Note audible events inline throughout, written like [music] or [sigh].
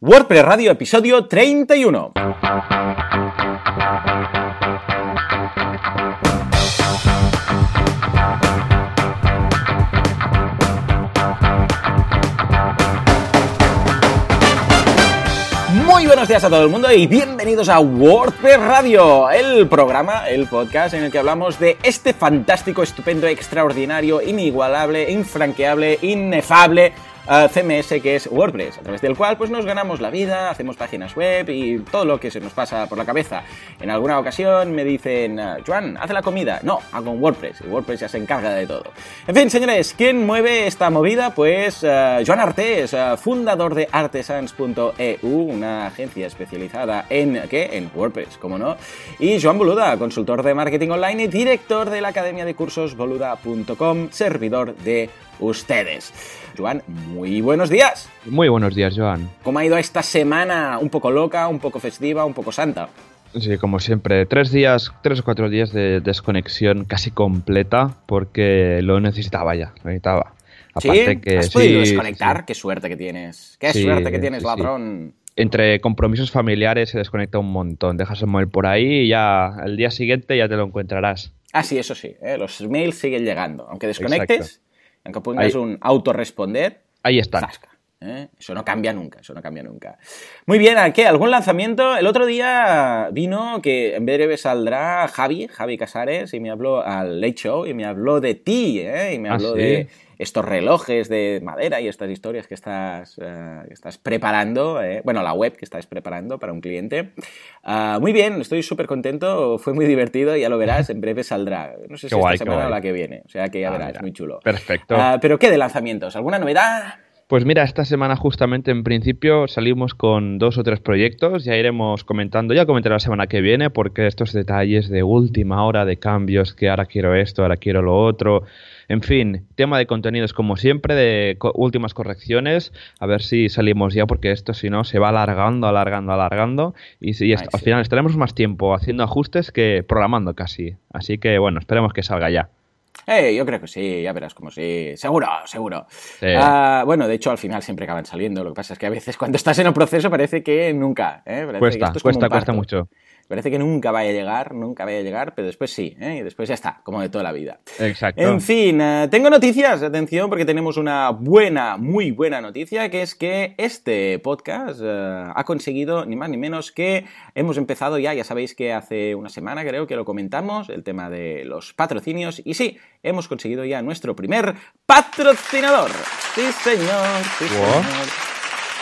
WordPress Radio, episodio 31. Muy buenos días a todo el mundo y bienvenidos a WordPress Radio, el programa, el podcast en el que hablamos de este fantástico, estupendo, extraordinario, inigualable, infranqueable, inefable CMS que es WordPress, a través del cual pues nos ganamos la vida, hacemos páginas web y todo lo que se nos pasa por la cabeza. En alguna ocasión me dicen, ah, Joan, haz la comida. No, hago un WordPress y WordPress ya se encarga de todo. En fin, señores, ¿quién mueve esta movida? Pues uh, Joan Artés, uh, fundador de artesans.eu, una agencia especializada en, ¿qué? En WordPress, como no. Y Joan Boluda, consultor de marketing online y director de la academia de cursos boluda.com, servidor de ustedes. Joan, muy buenos días. Muy buenos días, Joan. ¿Cómo ha ido esta semana? Un poco loca, un poco festiva, un poco santa. Sí, como siempre, tres días, tres o cuatro días de desconexión casi completa porque lo necesitaba ya, lo necesitaba. Aparte que, ¿Has podido desconectar? Qué suerte que tienes. Qué suerte que tienes, ladrón. Entre compromisos familiares se desconecta un montón. Dejas el móvil por ahí y ya el día siguiente ya te lo encontrarás. Ah, sí, eso sí. ¿eh? Los mails siguen llegando. Aunque desconectes, aunque pongas un autorresponder, ahí está. ¿Eh? Eso no cambia nunca, eso no cambia nunca. Muy bien, ¿qué? ¿Algún lanzamiento? El otro día vino que en breve saldrá Javi, Javi Casares, y me habló al Late Show y me habló de ti, ¿eh? Y me ah, habló de estos relojes de madera y estas historias que estás, eh, estás preparando, eh, bueno, la web que estás preparando para un cliente. Ah, muy bien, estoy súper contento, fue muy divertido, ya lo verás, en breve saldrá. No sé [laughs] si esta semana o la que viene, o sea que ya ah, verás, muy chulo. Perfecto. Pero ¿qué de lanzamientos? ¿Alguna novedad? Pues mira, esta semana justamente en principio salimos con dos o tres proyectos, ya iremos comentando, ya comentaré la semana que viene, porque estos detalles de última hora de cambios, que ahora quiero esto, ahora quiero lo otro, en fin, tema de contenidos como siempre, de últimas correcciones, a ver si salimos ya, porque esto si no se va alargando, alargando, alargando, y, si, al final estaremos más tiempo haciendo ajustes que programando casi. Así que bueno, esperemos que salga ya. Eh, yo creo que sí, ya verás como sí. Seguro, seguro. Ah, bueno, de hecho, al final siempre acaban saliendo. Lo que pasa es que a veces cuando estás en un proceso parece que nunca. ¿eh? cuesta, cuesta, cuesta mucho. Parece que nunca vaya a llegar, nunca vaya a llegar, pero después sí, ¿eh? y después ya está, como de toda la vida. Exacto. En fin, eh, tengo noticias, atención, porque tenemos una buena, muy buena noticia, que es que este podcast eh, ha conseguido ni más ni menos que hemos empezado ya, ya sabéis que hace una semana creo que lo comentamos, el tema de los patrocinios, y sí, hemos conseguido ya nuestro primer patrocinador. Sí, señor, sí, señor.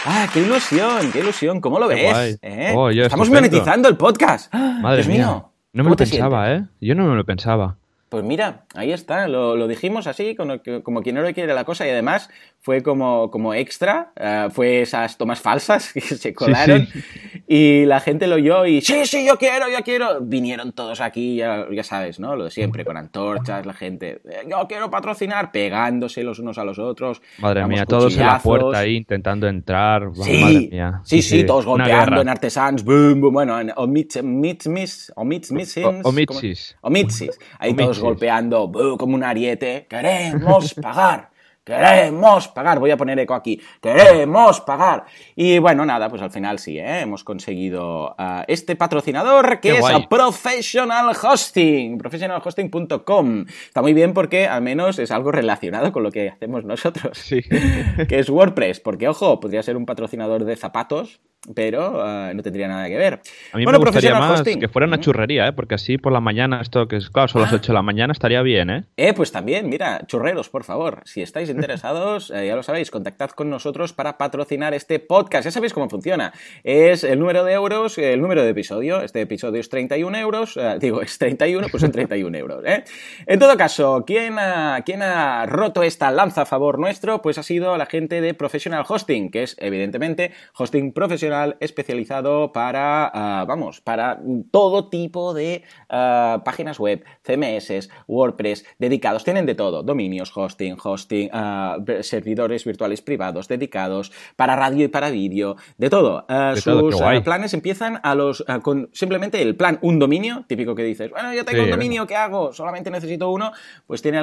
¡Ah, qué ilusión! ¡Qué ilusión! ¿Cómo lo ves? ¿Eh? Oh, Estamos monetizando el podcast. Madre mía. No me lo pensaba, ¿eh? Yo no me lo pensaba. Pues mira, ahí está, lo, dijimos así, como, como, quien no lo quiere la cosa, y además fue como, como extra, uh, fue esas tomas falsas [laughs] que se colaron, y la gente lo oyó y sí, sí, yo quiero, yo quiero. Vinieron todos aquí, ya, ya, sabes, ¿no? Lo de siempre, con antorchas, la gente, yo quiero patrocinar, pegándose los unos a los otros. Madre mía, todos en la puerta ahí intentando entrar. Sí, madre mía. Sí, sí, todos golpeando en artesans, boom, boom, bueno, en Omitsis, Omitsis, Omitsis, ahí todos golpeando como un ariete. Queremos pagar. Queremos pagar, voy a poner eco aquí, queremos pagar. Y bueno, nada, pues al final sí, ¿eh? hemos conseguido uh, este patrocinador que es a Professional Hosting, professionalhosting.com. Está muy bien porque al menos es algo relacionado con lo que hacemos nosotros, sí. [laughs] que es WordPress, porque ojo, podría ser un patrocinador de zapatos, pero uh, no tendría nada que ver. A mí bueno, me gustaría más que fuera una churrería, ¿eh? porque así por la mañana, esto que es, claro, son las 8 ah. de la mañana, estaría bien, ¿eh? Eh, pues también, mira, churreros, por favor, si estáis interesados, [laughs] eh, ya lo sabéis, contactad con nosotros para patrocinar este podcast. Ya sabéis cómo funciona. Es el número de euros, el número de episodio. Este episodio es 31 euros, eh, digo, es 31, pues son 31 euros, ¿eh? En todo caso, ¿quién ha, ¿quién ha roto esta lanza a favor nuestro? Pues ha sido la gente de Professional Hosting, que es evidentemente hosting profesional especializado para, ah, vamos, para todo tipo de ah, páginas web, CMS, WordPress, dedicados. Tienen de todo, dominios, hosting, hosting, ah, servidores virtuales privados, dedicados, para radio y para vídeo, de todo. sus planes empiezan a los, con simplemente el plan un dominio, típico que dices, bueno, yo tengo un dominio, ¿qué hago? Solamente necesito uno, pues tiene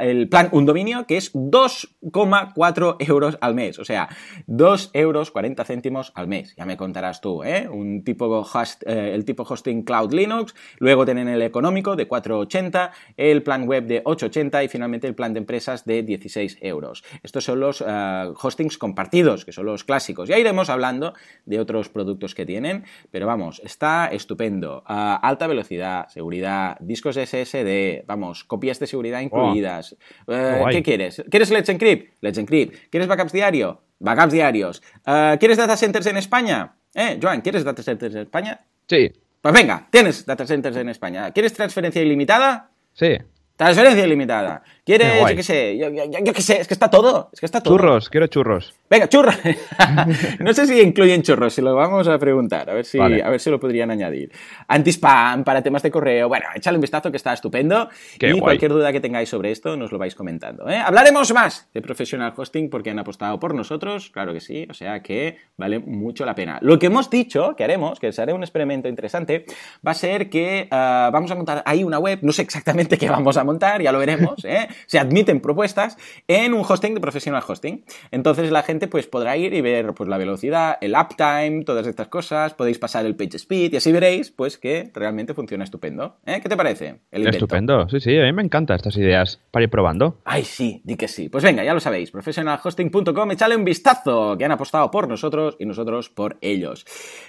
el plan un dominio que es 2,4 euros al mes, o sea, 2 euros 40 céntimos al mes, ya me contarás tú, ¿eh? Un tipo host, eh, el tipo hosting Cloud Linux, luego tienen el económico de 4,80, el plan web de 8,80 y finalmente el plan de empresas de 16 euros. Estos son los eh, hostings compartidos, que son los clásicos. Ya iremos hablando de otros productos que tienen, pero vamos, está estupendo. alta velocidad, seguridad, discos SSD, vamos, copias de seguridad incluidas. ¿Qué quieres? ¿Quieres Let's Encrypt? Let's Encrypt. ¿Quieres backups diario? Backups diarios. Uh, ¿Quieres data centers en España? ¿Eh, Joan, ¿quieres data centers en España? Sí. Pues venga, tienes data centers en España. ¿Quieres transferencia ilimitada? Sí. Transferencia ilimitada. ¿Quieres, yo qué sé, yo, qué sé, es que está todo, es que está todo. Churros, quiero churros. Venga, churros. [laughs] [laughs] no sé si incluyen churros, si lo vamos a preguntar, a ver si, a ver si lo podrían añadir. Anti-spam, para temas de correo, bueno, échale un vistazo que está estupendo. y cualquier duda que tengáis sobre esto nos lo vais comentando. ¿eh? Hablaremos más de Professional Hosting porque han apostado por nosotros, claro que sí, o sea que vale mucho la pena. Lo que hemos dicho que haremos, que será un experimento interesante, va a ser que ah, vamos a montar ahí una web, no sé exactamente [laughs] qué vamos a montar, ya lo veremos, ¿eh? Se admiten propuestas en un hosting de professional hosting. Entonces la gente pues podrá ir y ver pues la velocidad, el uptime, todas estas cosas, podéis pasar el page speed y así veréis pues que realmente funciona estupendo. ¿Eh? ¿Qué te parece? estupendo, sí, sí, a mí me encantan estas ideas para ir probando. Ay, sí, di que sí. Pues venga, ya lo sabéis, professionalhosting.com, echale un vistazo, que han apostado por nosotros y nosotros por ellos.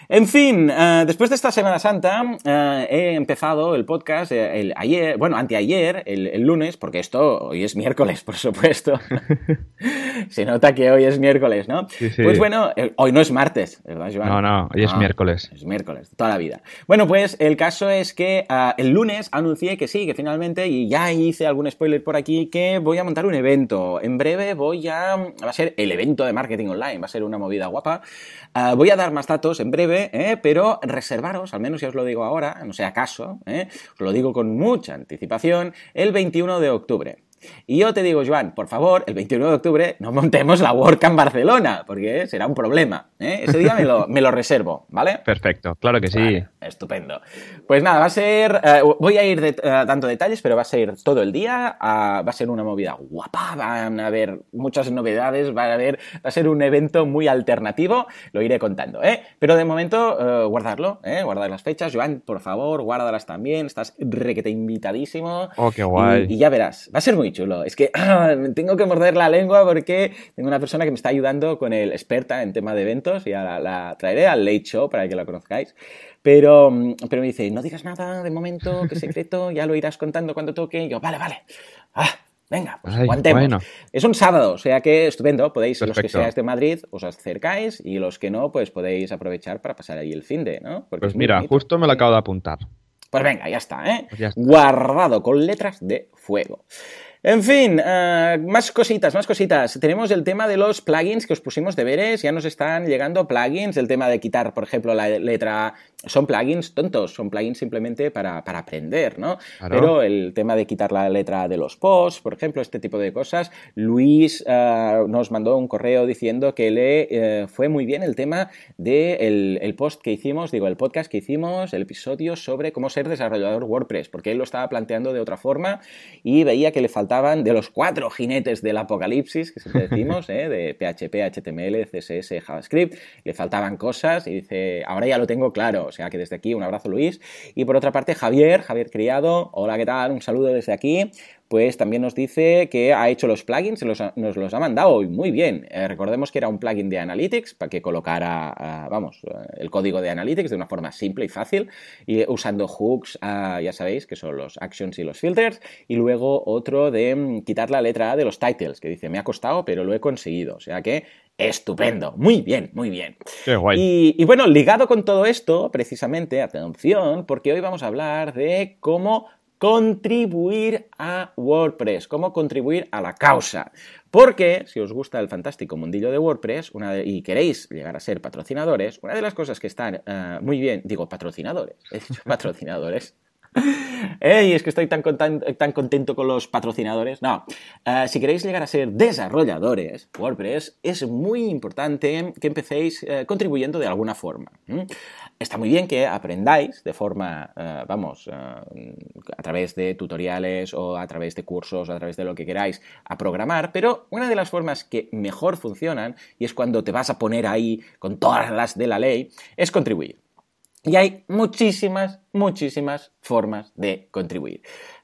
En fin, eh, después de esta Semana Santa eh, he empezado el podcast el, ayer, bueno, anteayer, el, el lunes, porque esto hoy es miércoles, por supuesto. [laughs] Se nota que hoy es miércoles, ¿no? Pues bueno, eh, hoy no es martes, ¿verdad, Joan? No, no, hoy es miércoles. Es miércoles, toda la vida. Bueno, pues el caso es que ah, el lunes anuncié que sí, que finalmente, y ya hice algún spoiler por aquí, que voy a montar un evento. En breve voy a... va a ser el evento de marketing online, va a ser una movida guapa. Ah, voy a dar más datos en breve, ¿eh? pero reservaros, al menos ya os lo digo ahora, no sea caso, ¿eh? os lo digo con mucha anticipación, el 21 de octubre. Y yo te digo, Joan, por favor, el 21 de octubre no montemos la WordCamp Barcelona, porque será un problema. ¿eh? Ese día me lo, reservo, ¿vale? Perfecto, claro que sí. estupendo. Pues nada, va a ser, eh, voy a ir de, eh, dando detalles, pero va a ser todo el día, va a ser una movida guapa, van a haber muchas novedades, va a haber, va a ser un evento muy alternativo, lo iré contando, ¿eh? Pero de momento, guardarlo, ¿eh? Guardar las fechas. Joan, por favor, guárdalas también, estás requete invitadísimo. Oh, qué guay. y ya verás, va a ser muy chulo. Es que tengo que morder la lengua porque tengo una persona que me está ayudando con el experta en tema de eventos y ahora la traeré al Late Show para que la conozcáis. Pero, pero me dice, no digas nada de momento, que secreto, [laughs] ya lo irás contando cuando toque. Y yo, vale, vale. Ah, venga, pues aguantemos. Es un sábado, o sea que estupendo. Podéis, los que seáis de Madrid, os acercáis y los que no, pues podéis aprovechar para pasar ahí el fin de, ¿no? pues mira, justo me lo acabo de apuntar. Pues venga, ya está, ¿eh? Pues Guardado con letras de fuego. En fin, eh, más cositas, más cositas. Tenemos el tema de los plugins que os pusimos deberes. Ya nos están llegando plugins. El tema de quitar, por ejemplo, la letra. Son plugins tontos, son plugins simplemente para, aprender, ¿no? Pero el tema de quitar la letra de los posts, por ejemplo, este tipo de cosas. Luis eh, nos mandó un correo diciendo que le eh, fue muy bien el tema del el post que hicimos, digo, el podcast que hicimos, el episodio sobre cómo ser desarrollador WordPress, porque él lo estaba planteando de otra forma y veía que le faltaba de los cuatro jinetes del apocalipsis, que siempre decimos, ¿eh? de PHP, HTML, CSS, JavaScript, le faltaban cosas y dice, ahora ya lo tengo claro, o sea que desde aquí un abrazo Luis. Y por otra parte, Javier, Javier Criado, hola, ¿qué tal? Un saludo desde aquí pues también nos dice que ha hecho los plugins, nos los ha mandado muy bien. Eh, recordemos que era un plugin de Analytics para que colocara, vamos, eh, el código de Analytics de una forma simple y fácil, y usando hooks, ah, ya sabéis, que son los actions y los filters, y luego otro de mm, quitar la letra A de los titles, que dice, me ha costado, pero lo he conseguido. O sea que estupendo, muy bien, muy bien. Qué guay. Y, y bueno, ligado con todo esto, precisamente, atención, porque hoy vamos a hablar de cómo contribuir a WordPress, cómo contribuir a la causa. Porque si os gusta el fantástico mundillo de WordPress y queréis llegar a ser patrocinadores, una de las cosas que están eh, muy bien, digo patrocinadores, [laughs] he dicho patrocinadores, ¡Ey! Es que estoy tan, contento con los patrocinadores. No, eh, si queréis llegar a ser desarrolladores, WordPress, es muy importante que empecéis eh, contribuyendo de alguna forma. Está muy bien que aprendáis de forma, eh, vamos, a través de tutoriales o a través de cursos o a través de lo que queráis a programar, pero una de las formas que mejor funcionan, y es cuando te vas a poner ahí con todas las de la ley, es contribuir. Y hay muchísimas, muchísimas formas de contribuir.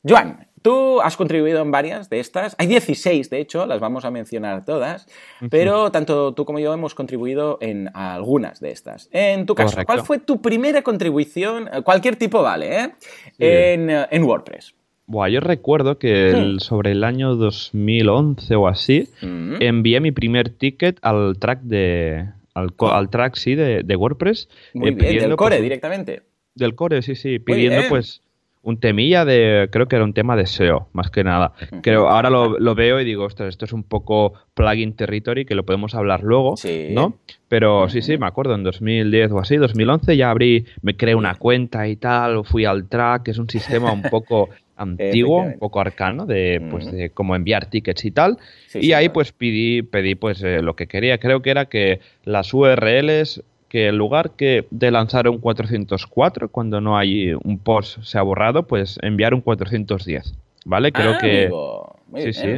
Joan, tú has contribuido en varias de estas. Hay 16, de hecho, las vamos a mencionar todas, pero tanto tú como yo hemos contribuido en algunas de estas. En tu caso, ¿cuál fue tu primera contribución? Cualquier tipo vale, ¿eh? En, WordPress. Buah, yo recuerdo que sobre el año 2011 o así, envié mi primer ticket al track de, al, track, sí, de, WordPress. Muy eh, bien, del core pues, directamente. Del core, sí, sí, pidiendo pues un temilla de, creo que era un tema de SEO, más que nada. Creo, ahora lo, veo y digo, ostras, esto es un poco plugin territory, que lo podemos hablar luego, ¿no? Pero sí, sí, me acuerdo, en 2010 o así, 2011 ya abrí, me creé una cuenta y tal, fui al track, que es un sistema un poco [laughs] antiguo, un poco arcano, de, pues, de cómo enviar tickets y tal. y ahí pues pedí, pedí pues eh, lo que quería. Creo que era que las URLs, que en lugar que de lanzar un 404 cuando no hay un post se ha borrado, pues enviar un 410. ¿Vale? Creo ah, que... sí, sí.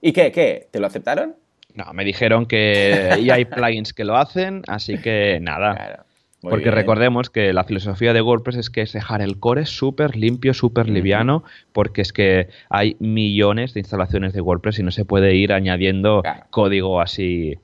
¿Y qué, qué? ¿Te lo aceptaron? No, me dijeron que [laughs] ya hay plugins que lo hacen, así que nada. Porque recordemos que la filosofía de WordPress es que es dejar el core súper limpio, súper liviano, porque es que hay millones de instalaciones de WordPress y no se puede ir añadiendo código así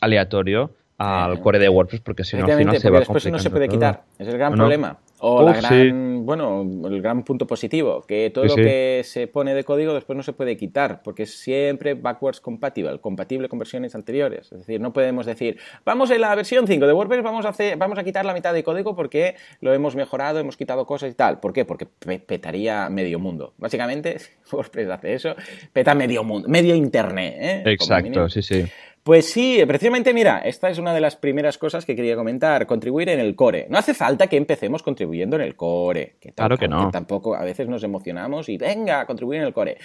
aleatorio al core de WordPress porque si no al final se va después no se puede quitar, es el gran problema. O la gran, bueno, el gran punto positivo, que todo lo que se pone de código después no se puede quitar, porque es siempre backwards compatible, compatible con versiones anteriores. Es decir, no podemos decir, vamos en la versión 5 de WordPress, vamos a, hacer, vamos a quitar la mitad de código porque lo hemos mejorado, hemos quitado cosas y tal. ¿Por qué? Porque petaría medio mundo. Básicamente, [laughs] WordPress hace eso, peta medio mundo, medio internet. ¿eh? Exacto, sí, sí. Pues sí, precisamente mira, esta es una de las primeras cosas que quería comentar, contribuir en el core. No hace falta que empecemos contribuyendo en el core. Que claro que no. tampoco a veces nos emocionamos y venga, contribuir en el core.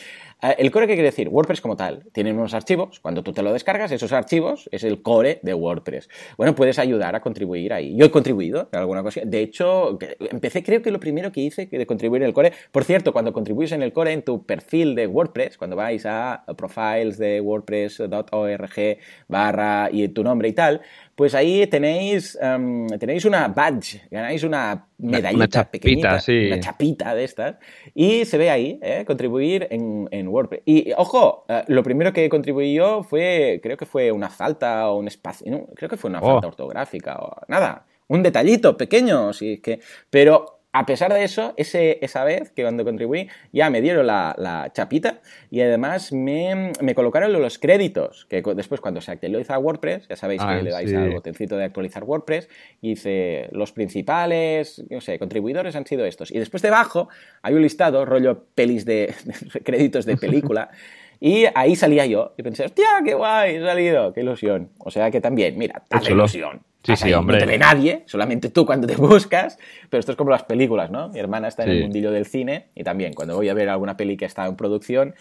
Eh, ¿El core qué quiere decir? WordPress como tal. Tiene unos archivos, cuando tú te lo descargas, esos archivos es el core de WordPress. Bueno, puedes ayudar a contribuir ahí. Yo he contribuido en alguna cosa. De hecho, empecé creo que lo primero que hice de contribuir en el core. Por cierto, cuando contribuyes en el core en tu perfil de WordPress, cuando vais a profiles de WordPress.org barra y tu nombre y tal, pues ahí tenéis, em, tenéis una badge, ganáis una medallita una chapita, pequeñita, una chapita de estas, y se ve ahí, ¿eh? contribuir en, en, WordPress. Y ojo, eh, lo primero que contribuí yo fue, creo que fue una falta o un espacio, creo que fue una falta oh. ortográfica o nada, un detallito pequeño, sí, que, pero a pesar de eso, ese, esa vez que cuando contribuí ya me dieron la, chapita y además me, colocaron los créditos, que después cuando se actualiza WordPress, ya sabéis que ah, le dais al botoncito de actualizar WordPress y dice los principales, no sé, contribuidores han sido estos. Y después debajo hay un listado, rollo pelis de, [laughs] créditos de película. [laughs] Y ahí salía yo y pensé, hostia, qué guay, he salido, qué ilusión. O sea que también, mira, tal ilusión. Sí, sí, hombre. No te ve nadie, solamente tú cuando te [laughs] buscas, pero esto es como las películas, ¿no? Mi hermana está en el mundillo del cine y también cuando voy a ver alguna peli que está en producción,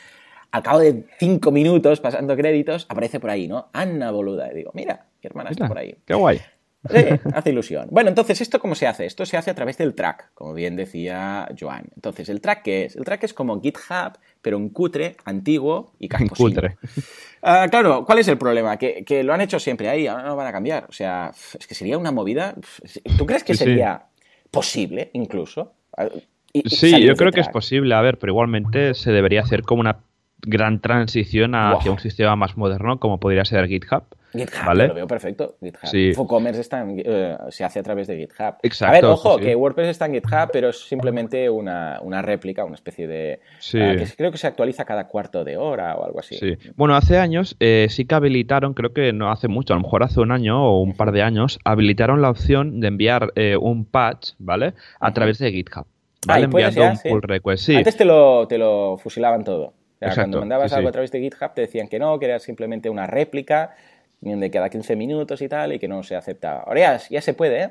al cabo de cinco minutos pasando créditos, aparece por ahí, ¿no? Ana Boluda. Y digo, mira, mi hermana está por ahí. Qué guay. Sí, hace ilusión. Bueno, entonces, ¿esto cómo se hace? Esto se hace a través del track, como bien decía Joan. Entonces, ¿el track qué es? El track es como GitHub, pero un cutre, antiguo y casposillo. Cutre. Ah, claro, ¿cuál es el problema? Que, lo han hecho siempre ahí, ahora no van a cambiar. O sea, es que sería una movida. ¿Tú crees que sería posible, incluso? Ah, sí, yo creo que es posible, a ver, pero igualmente se debería hacer como una gran transición hacia un sistema más moderno como podría ser GitHub. GitHub, ¿vale? lo veo perfecto. GitHub. WooCommerce está eh, se hace a través de GitHub. Exacto. A ver, ojo, que WordPress está en GitHub, pero es simplemente una, réplica, una especie de... Sí. Ah, que creo que se actualiza cada cuarto de hora o algo así. Sí. Bueno, hace años eh, sí que habilitaron, creo que no hace mucho, a lo mejor hace un año o un par de años, habilitaron la opción de enviar eh, un patch, ¿vale? A través de GitHub. ¿vale? Ah, enviando ya, un sí. pull request. Sí, Antes te lo, te lo fusilaban todo. O sea, Exacto, cuando mandabas sí, algo sí. a través de GitHub te decían que no, que era simplemente una réplica de cada 15 minutos y tal, y que no se aceptaba. Ahora ya, ya se puede, ¿eh?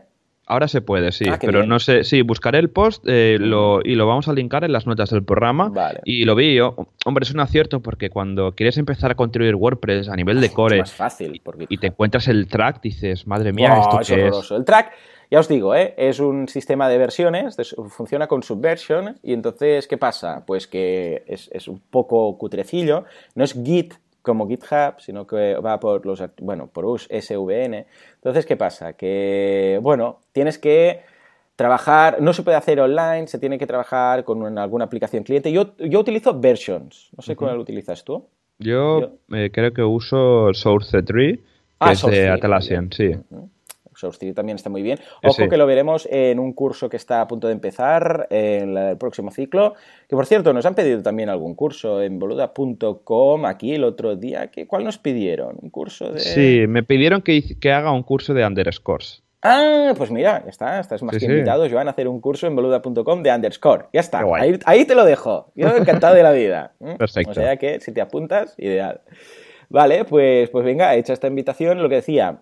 Ahora se puede, sí, Ah, pero bien. no sé, sí, buscaré el post eh, lo- y lo vamos a linkar en las notas del programa. Vale. Y lo vi yo, hombre, es un acierto porque cuando quieres empezar a construir WordPress a nivel de Es core más fácil. Porque... y te encuentras el track, dices, madre mía, Oh, ¿esto es qué es? El track, ya os digo, ¿eh? es un sistema de versiones, funciona con subversion, y entonces, ¿qué pasa? Pues que es, es un poco cutrecillo, no es Git como GitHub, sino que va por los, bueno, por US, SVN. Entonces, ¿qué pasa? Que, bueno, tienes que trabajar, no se puede hacer online, se tiene que trabajar con una- alguna aplicación cliente. Yo, yo utilizo versions, no sé cuál utilizas tú. Yo eh, creo que uso Source Tree, que Ah, es Source de Atlassian, sí. Tree también está muy bien. Eh, Ojo sí. que lo veremos en un curso que está a punto de empezar en el próximo ciclo. Que por cierto, nos han pedido también algún curso en boluda.com aquí el otro día. ¿Qué, ¿Cuál nos pidieron? Un curso de. Sí, me pidieron que, que haga un curso de underscores. Ah, pues mira, ya está, estás más Sí, que sí. invitado, Joan, a hacer un curso en boluda.com de underscore. Ya está, ahí, ahí te lo dejo. Yo encantado de la vida. ¿Mm? Perfecto. O sea que si te apuntas, ideal. Vale, pues, pues venga, hecha esta invitación, lo que decía,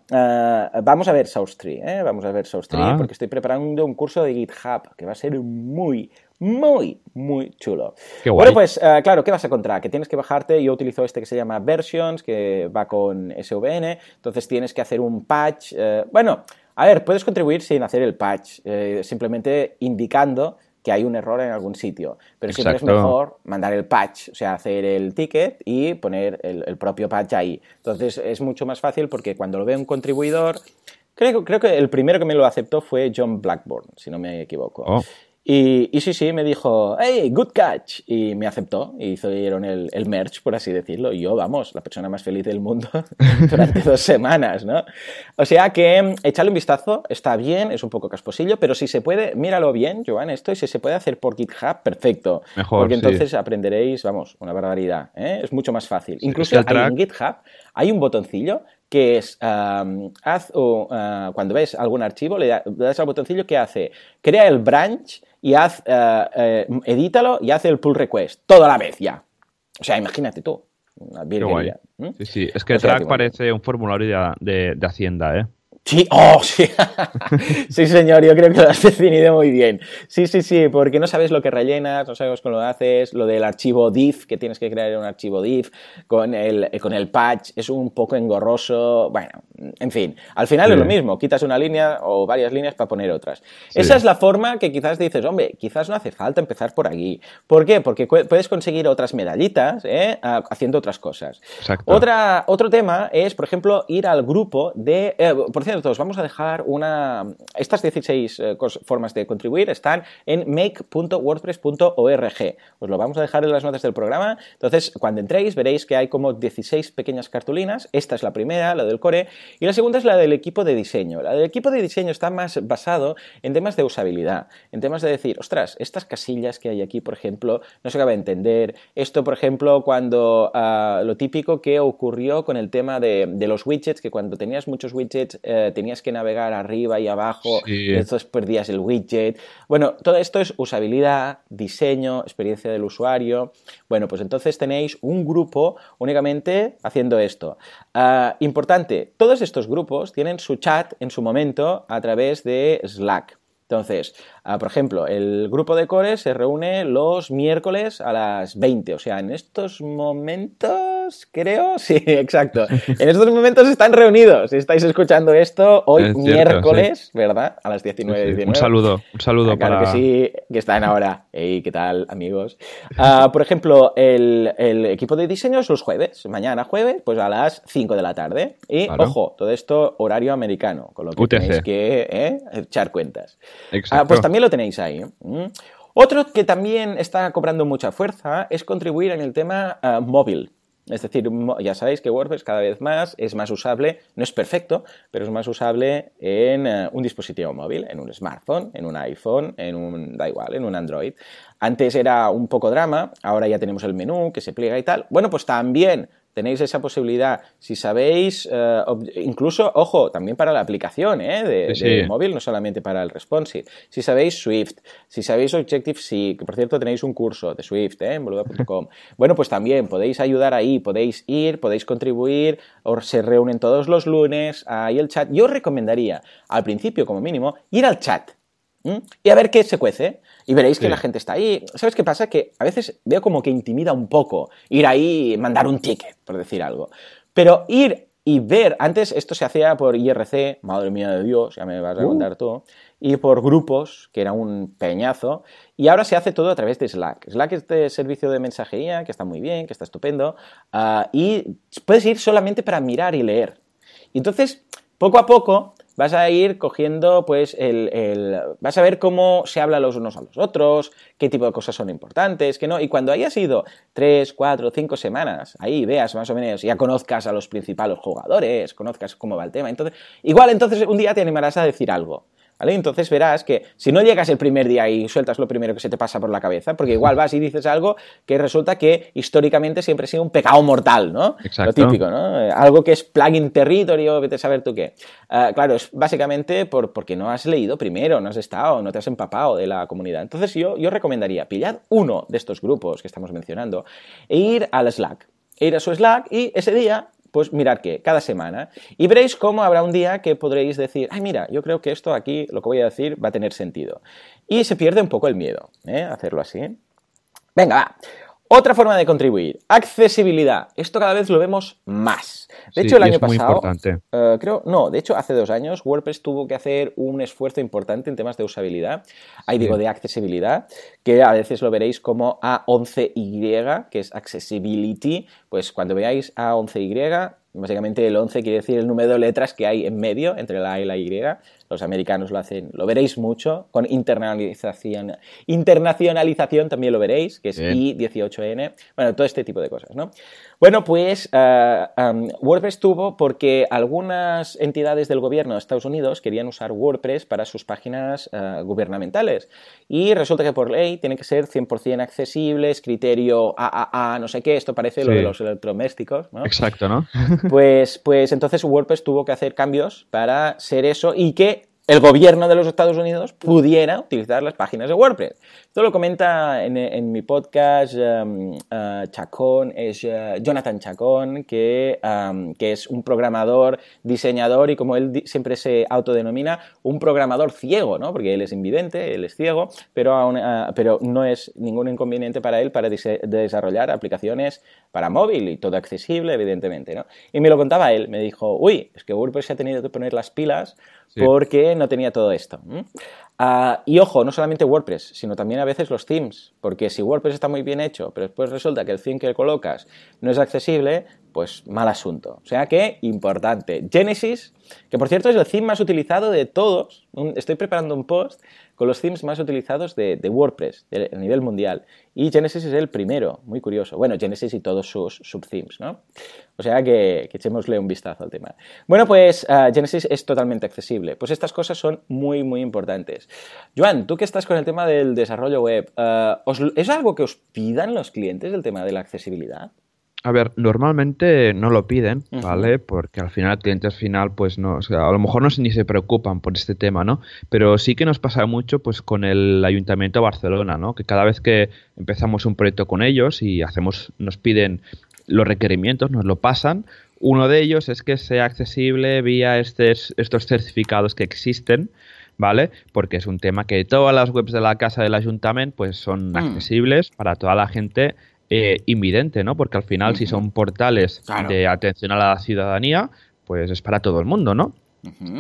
vamos a ver Source Tree, ¿eh? vamos a ver Source Tree, Ah. porque estoy preparando un curso de GitHub que va a ser muy, muy, muy chulo. Qué guay. Bueno, pues ah, claro, ¿qué vas a encontrar? Que tienes que bajarte, yo utilizo este que se llama Versions, que va con SVN, entonces tienes que hacer un patch. eh, bueno, a ver, puedes contribuir sin hacer el patch, eh, simplemente indicando que hay un error en algún sitio, pero siempre es mejor mandar el patch, o sea, hacer el ticket y poner el, el propio patch ahí. Entonces es mucho más fácil porque cuando lo ve un contribuidor, creo, creo que el primero que me lo aceptó fue John Blackburn, si no me equivoco. Oh. Y, y sí, sí, me dijo, hey, good catch. Y me aceptó. Y hicieron el, el merch, por así decirlo. Y yo, vamos, la persona más feliz del mundo [laughs] durante dos semanas, ¿no? O sea que echarle un vistazo, está bien, es un poco casposillo, pero si se puede, míralo bien, Joan, esto, y si se puede hacer por GitHub, perfecto. Mejor, Porque sí. entonces aprenderéis, vamos, una barbaridad. ¿eh? Es mucho más fácil. Incluso el hay en GitHub hay un botoncillo que es, um, haz o, uh, cuando ves algún archivo, le das al botoncillo que hace, crea el branch y haz, uh, eh, edítalo y haz el pull request, todo a la vez ya. O sea, imagínate tú, guay. ¿Mm? Sí, sí, es que O sea, track parece un formulario de, de- de Hacienda, ¿eh? Sí, oh, sí. [laughs] sí, señor, yo creo que lo has definido muy bien. Sí, sí, sí, porque no sabes lo que rellenas, no sabes cómo lo haces, lo del archivo diff, que tienes que crear un archivo diff con el, eh, con el patch, es un poco engorroso. Bueno, en fin, al final es lo mismo, quitas una línea o varias líneas para poner otras. Sí. Esa es la forma que quizás dices, hombre, quizás no hace falta empezar por aquí. ¿Por qué? Porque puedes conseguir otras medallitas ¿eh? Haciendo otras cosas. Exacto. Otra, otro tema es, por ejemplo, ir al grupo de... eh, por cierto, os vamos a dejar una... Estas 16 eh, formas de contribuir están en make.wordpress.org. Os lo vamos a dejar en las notas del programa. Entonces, cuando entréis, veréis que hay como 16 pequeñas cartulinas. Esta es la primera, la del core. Y la segunda es la del equipo de diseño. La del equipo de diseño está más basado en temas de usabilidad. En temas de decir, ostras, estas casillas que hay aquí, por ejemplo, no se acaba de entender. Esto, por ejemplo, cuando ah, lo típico que ocurrió con el tema de, de los widgets, que cuando tenías muchos widgets eh, tenías que navegar arriba y abajo, Sí. y entonces perdías el widget. Bueno, todo esto es usabilidad, diseño, experiencia del usuario. Bueno, pues entonces tenéis un grupo únicamente haciendo esto. Ah, importante, todos estos grupos tienen su chat en su momento a través de Slack. Entonces, ah, por ejemplo, el grupo de core se reúne los miércoles a las 20, o sea, en estos momentos, creo, [laughs] sí, exacto. En estos momentos están reunidos. Si estáis escuchando esto, hoy Es cierto, miércoles, ¿verdad? A las 19, Sí, sí. 19. Un saludo, un saludo Ah, claro para... que sí, que están ahora. Hey, ¿qué tal, amigos? Ah, por ejemplo, el, el equipo de diseño es los jueves. Mañana jueves, pues a las 5 de la tarde. Y, Claro. ojo, todo esto horario americano, con lo que UTC. tenéis que eh, echar cuentas. Exacto. Ah, pues también lo tenéis ahí. ¿eh? Otro que también está cobrando mucha fuerza es contribuir en el tema ah, móvil. Es decir, ya sabéis que WordPress cada vez más es más usable, no es perfecto, pero es más usable en eh, un dispositivo móvil, en un smartphone, en un iPhone, en un, da igual, en un Android. Antes era un poco drama, ahora ya tenemos el menú que se pliega y tal. Bueno, pues también tenéis esa posibilidad. Si sabéis, eh, incluso, ojo, también para la aplicación ¿eh? de, móvil, no solamente para el responsive. Si sabéis Swift, si sabéis Objective-C, que por cierto tenéis un curso de Swift ¿eh? en boluda.com, [laughs] bueno, pues también podéis ayudar ahí, podéis ir, podéis contribuir, o se reúnen todos los lunes, ahí el chat. Yo os recomendaría, al principio como mínimo, ir al chat. Y a ver qué se cuece. Y veréis que la gente está ahí. ¿Sabes qué pasa? Que a veces veo como que intimida un poco ir ahí y mandar un ticket, por decir algo. Pero ir y ver, antes esto se hacía por IRC, madre mía de Dios, ya me vas a uh. contar tú, y por grupos, que era un peñazo, y ahora se hace todo a través de Slack. Slack es este servicio de mensajería que está muy bien, que está estupendo, ah, y puedes ir solamente para mirar y leer. Y entonces, poco a poco, vas a ir cogiendo, pues, el, vas a ver cómo se habla los unos a los otros, qué tipo de cosas son importantes, qué no. Y cuando hayas ido tres, cuatro, cinco semanas, ahí veas más o menos, ya conozcas a los principales jugadores, conozcas cómo va el tema. Entonces, igual entonces un día te animarás a decir algo. Entonces verás que si no llegas el primer día y sueltas lo primero que se te pasa por la cabeza, porque igual vas y dices algo que resulta que históricamente siempre ha sido un pecado mortal, ¿no? Exacto. Lo típico, ¿no? Algo que es plugin territorio, vete a saber tú qué. Ah, claro, es básicamente por, porque no has leído primero, no has estado, no te has empapado de la comunidad. Entonces yo, yo recomendaría pillar uno de estos grupos que estamos mencionando e ir al Slack. E ir a su Slack y ese día pues mirad que cada semana. Y veréis cómo habrá un día que podréis decir, ay, mira, yo creo que esto aquí, lo que voy a decir, va a tener sentido. Y se pierde un poco el miedo, ¿eh? Hacerlo así. Venga, va. Otra forma de contribuir, accesibilidad. Esto cada vez lo vemos más. De hecho, el año pasado, eh, creo, no, de hecho, hace dos años WordPress tuvo que hacer un esfuerzo importante en temas de usabilidad, ahí digo de accesibilidad, que a veces lo veréis como A11Y, que es accessibility, pues cuando veáis A11Y, básicamente el 11 quiere decir el número de letras que hay en medio entre la A y la Y, los americanos lo hacen, lo veréis mucho, con internalización, internacionalización también lo veréis, que es I18N, bueno, todo este tipo de cosas, ¿no? Bueno, pues eh, WordPress tuvo porque algunas entidades del gobierno de Estados Unidos querían usar WordPress para sus páginas eh, gubernamentales y resulta que por ley tiene que ser 100% accesibles, criterio AAA, no sé qué, esto parece lo de los electrodomésticos, ¿no? Exacto, ¿no? pues, pues entonces WordPress tuvo que hacer cambios para ser eso y que el gobierno de los Estados Unidos pudiera utilizar las páginas de WordPress. Esto lo comenta en, mi podcast um, uh, Chacón, uh, Jonathan Chacón, que, um, que, es un programador, diseñador y como él siempre se autodenomina, un programador ciego, ¿no? porque él es invidente, él es ciego, pero, uh, pero no es ningún inconveniente para él para desarrollar aplicaciones para móvil y todo accesible, evidentemente. ¿no? Y me lo contaba él, me dijo, uy, es que WordPress se ha tenido que poner las pilas porque no tenía todo esto. Ah, y ojo, no solamente WordPress, sino también a veces los themes, porque si WordPress está muy bien hecho, pero después resulta que el theme que colocas no es accesible, pues mal asunto. O sea que, importante. Genesis, que por cierto es el theme más utilizado de todos. Estoy preparando un post con los themes más utilizados de, WordPress a nivel mundial. Y Genesis es el primero, muy curioso. Bueno, Genesis y todos sus subthemes, ¿no? O sea que, que echémosle un vistazo al tema. Bueno, pues ah, Genesis es totalmente accesible. Pues estas cosas son muy, muy importantes. Joan, tú que estás con el tema del desarrollo web, ah, ¿es algo que os pidan los clientes el tema de la accesibilidad? A ver, normalmente no lo piden, ¿vale? Porque al final, clientes final, pues no, o sea, a lo mejor no ni se preocupan por este tema, ¿no? Pero sí que nos pasa mucho, pues, con el Ayuntamiento de Barcelona, ¿no? Que cada vez que empezamos un proyecto con ellos y hacemos, nos piden los requerimientos, nos lo pasan. Uno de ellos es que sea accesible vía estos, estos certificados que existen, ¿vale? Porque es un tema que todas las webs de la casa del ayuntamiento pues son mm. accesibles para toda la gente eh, invidente, ¿no? Porque al final, si son portales de atención a la ciudadanía, pues es para todo el mundo, ¿no?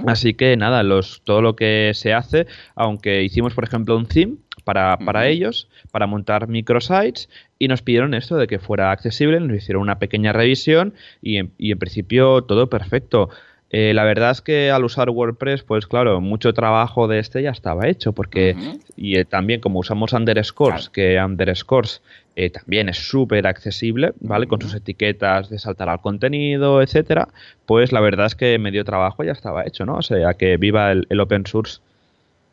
Así que nada, los, todo lo que se hace, aunque hicimos, por ejemplo, un theme para, para ellos, para montar microsites, y nos pidieron esto de que fuera accesible, nos hicieron una pequeña revisión y en, y en principio todo perfecto. Eh, la verdad es que al usar WordPress, pues claro, mucho trabajo de este ya estaba hecho, porque y eh, también como usamos underscores, que underscores eh, también es súper accesible, ¿vale? Con sus etiquetas de saltar al contenido, etcétera, pues la verdad es que medio trabajo ya estaba hecho, ¿no? O sea, que viva el, open source.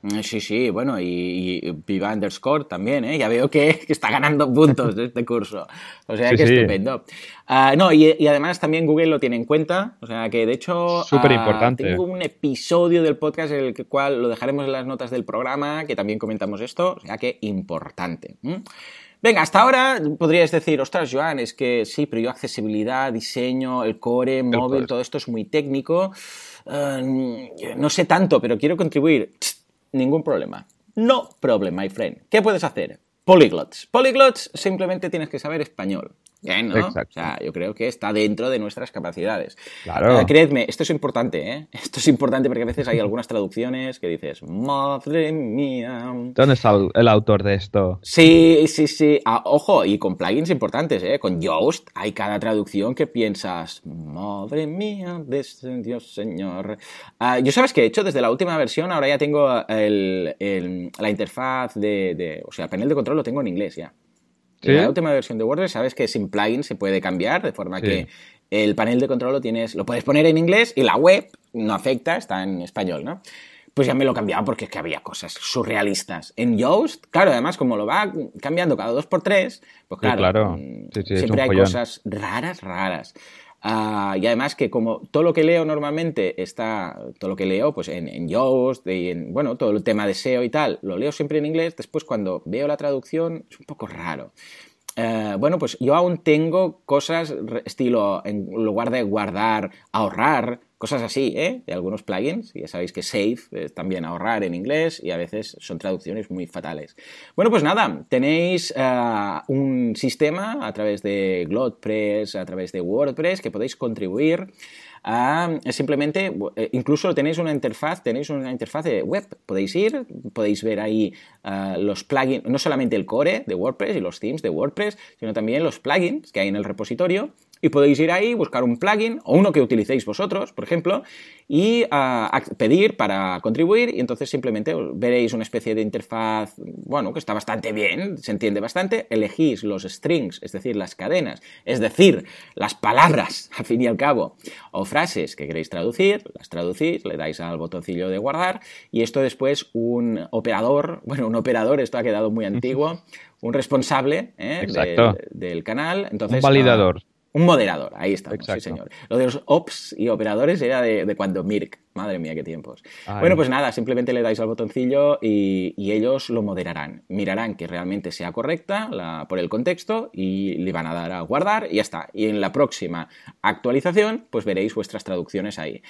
Eh, sí, sí, bueno, y, Viva Underscore también, ¿eh? Ya veo [laughs] que, está ganando puntos de este curso. O sea que estupendo. Ah, no, y, además también Google lo tiene en cuenta. O sea que de hecho. Súper importante. tengo un episodio del podcast en el cual lo dejaremos en las notas del programa, que también comentamos esto. O sea que importante. Venga, hasta ahora podrías decir, ostras, Joan, es que sí, pero yo accesibilidad, diseño, el core, móvil, todo esto es muy técnico. Eh, no sé tanto, pero quiero contribuir. Ningún problema. No problem, my friend. ¿Qué puedes hacer? Polyglots. Polyglots simplemente tienes que saber español. Bien, ¿no? O sea, yo creo que está dentro de nuestras capacidades. Claro. Uh, creedme, esto es importante, ¿eh? [laughs] Esto es importante porque a veces hay algunas traducciones que dices, madre mía. ¿Dónde está el autor de esto? Sí, sí, sí. Ah, ojo, y con plugins importantes, ¿eh? Con Yoast hay cada traducción que piensas, madre mía, Dios señor. Uh, yo sabes que he hecho desde la última versión, ahora ya tengo el, el, la interfaz de, de, o sea, el panel de control lo tengo en inglés ya. En la última versión de WordPress sabes que sin plugin se puede cambiar, de forma que el panel de control lo tienes, lo puedes poner en inglés y la web no afecta, está en español, ¿no? Pues ya me lo he cambiado porque es que había cosas surrealistas. En Yoast, claro, además como lo va cambiando cada dos por tres, pues claro, mm, siempre hay cosas raras, raras. Ah, y además que como todo lo que leo normalmente está, todo lo que leo pues en, en Yoast, y en, bueno, todo el tema de SEO y tal, lo leo siempre en inglés, después cuando veo la traducción es un poco raro. Eh, bueno, pues yo aún tengo cosas estilo, en lugar de guardar, ahorrar, cosas así, ¿eh? De algunos plugins. Ya sabéis que save es también ahorrar en inglés y a veces son traducciones muy fatales. Bueno, pues nada, tenéis eh, un sistema a través de GlotPress, a través de WordPress que podéis contribuir a simplemente, eh, incluso tenéis una interfaz, tenéis una interfaz de web, podéis ir, podéis ver ahí eh, los plugins, no solamente el core de WordPress y los themes de WordPress, sino también los plugins que hay en el repositorio y podéis ir ahí, buscar un plugin o uno que utilicéis vosotros, por ejemplo, y ah, pedir para contribuir y entonces simplemente veréis una especie de interfaz, bueno, que está bastante bien, se entiende bastante, elegís los strings, es decir, las cadenas, es decir, las palabras, [laughs] al fin y al cabo, o frases que queréis traducir, las traducís, le dais al botoncillo de guardar y esto después un operador, [laughs] bueno, un operador, esto ha quedado muy antiguo, un responsable ¿eh? del, canal, entonces... Un validador. Ah, un moderador, ahí está, sí señor. Lo de los ops y operadores era de, cuando Mirk, madre mía, qué tiempos. Bueno, pues nada, simplemente le dais al botoncillo y, ellos lo moderarán. Mirarán que realmente sea correcta por el contexto y le van a dar a guardar y ya está. Y en la próxima actualización, pues veréis vuestras traducciones ahí.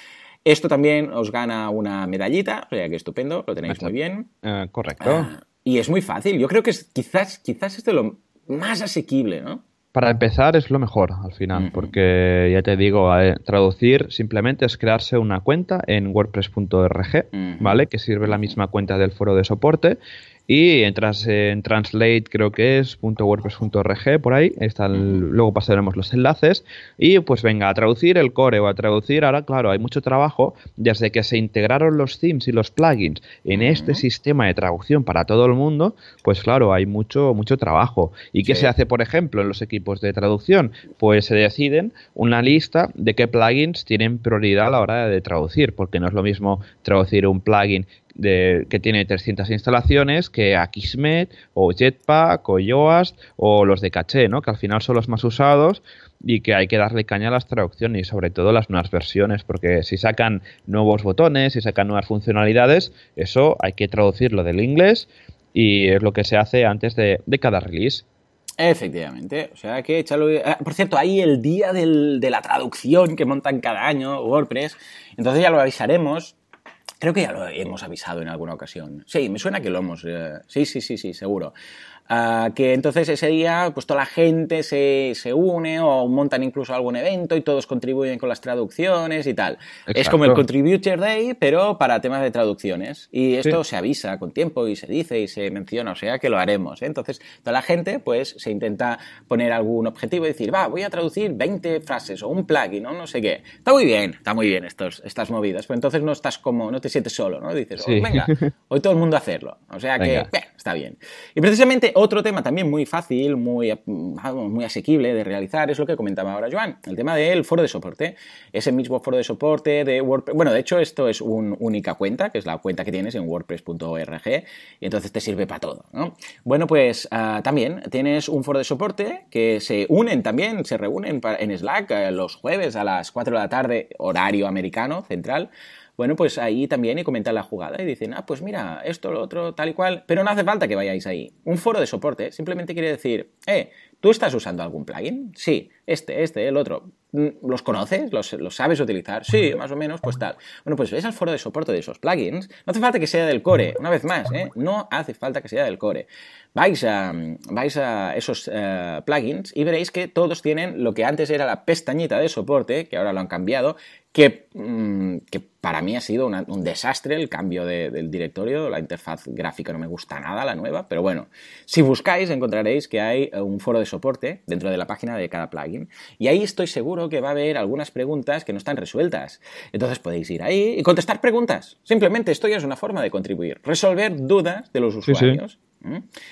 Esto también os gana una medallita, o sea que estupendo, lo tenéis muy bien. Eh, correcto. Ah, y es muy fácil, yo creo que es, quizás, quizás es de lo más asequible, ¿no? Para empezar es lo mejor al final, porque ya te digo, eh, traducir simplemente es crearse una cuenta en wordpress.org, ¿vale? Que sirve la misma cuenta del foro de soporte y entras en translate, creo que es .wordpress.org, por ahí, luego pasaremos los enlaces, y pues venga, a traducir el core o a traducir, ahora claro, hay mucho trabajo, desde que se integraron los themes y los plugins en este sistema de traducción para todo el mundo, pues claro, hay mucho, mucho trabajo. ¿Y qué se hace, por ejemplo, en los equipos de traducción? Pues se deciden una lista de qué plugins tienen prioridad a la hora de traducir, porque no es lo mismo traducir un plugin que tiene 300 instalaciones que Akismet o Jetpack o Yoast o los de caché, ¿no? que al final son los más usados y que hay que darle caña a las traducciones y sobre todo las nuevas versiones, porque si sacan nuevos botones, si sacan nuevas funcionalidades, eso hay que traducirlo del inglés y es lo que se hace antes de, cada release. Efectivamente, o sea que. Ah, por cierto, hay el día de la traducción que montan cada año WordPress, entonces ya lo avisaremos Creo que ya lo hemos avisado en alguna ocasión. Sí, me suena que lo hemos. Eh, sí, sí, sí, sí, seguro. Ah, que entonces ese día pues toda la gente se, se, une o montan incluso algún evento y todos contribuyen con las traducciones y tal. Es como el Contributor Day, pero para temas de traducciones. Y esto se avisa con tiempo y se dice y se menciona, o sea que lo haremos. ¿eh? Entonces toda la gente pues se intenta poner algún objetivo y decir, va, voy a traducir 20 frases o un plugin o no sé qué. Está muy bien, está muy bien estos, estas movidas, pero entonces no estás como, no te sientes solo, ¿no? Dices, oh, venga, hoy todo el mundo a hacerlo. O sea que, está bien. Y precisamente otro tema también muy fácil, muy, muy asequible de realizar es lo que comentaba ahora Joan, el tema del foro de soporte. Ese mismo foro de soporte de WordPress. Bueno, de hecho, esto es una única cuenta, que es la cuenta que tienes en wordpress.org, y entonces te sirve para todo, ¿no? Bueno, pues ah, también tienes un foro de soporte que se unen también, se reúnen en Slack eh, los jueves a las 4 de la tarde, horario americano, central bueno, pues ahí también y comentan la jugada y dicen, ah, pues mira, esto, lo otro, tal y cual, pero no hace falta que vayáis ahí. Un foro de soporte simplemente quiere decir, eh, ¿tú estás usando algún plugin? Sí, este, este, el otro. Mm, ¿Los conoces? ¿Los, sabes utilizar? Sí, más o menos, pues tal. Bueno, pues ves al foro de soporte de esos plugins. No hace falta que sea del core, una vez más, ¿eh? No hace falta que sea del core. Vais a, vais a esos eh, plugins y veréis que todos tienen lo que antes era la pestañita de soporte, que ahora lo han cambiado, que, mm, que para mí ha sido un desastre el cambio del directorio, la interfaz gráfica no me gusta nada, la nueva, pero bueno, si buscáis encontraréis que hay eh, un foro de soporte dentro de la página de cada plugin y ahí estoy seguro que va a haber algunas preguntas que no están resueltas. Entonces podéis ir ahí y contestar preguntas. Simplemente esto ya es una forma de contribuir, resolver dudas de los usuarios.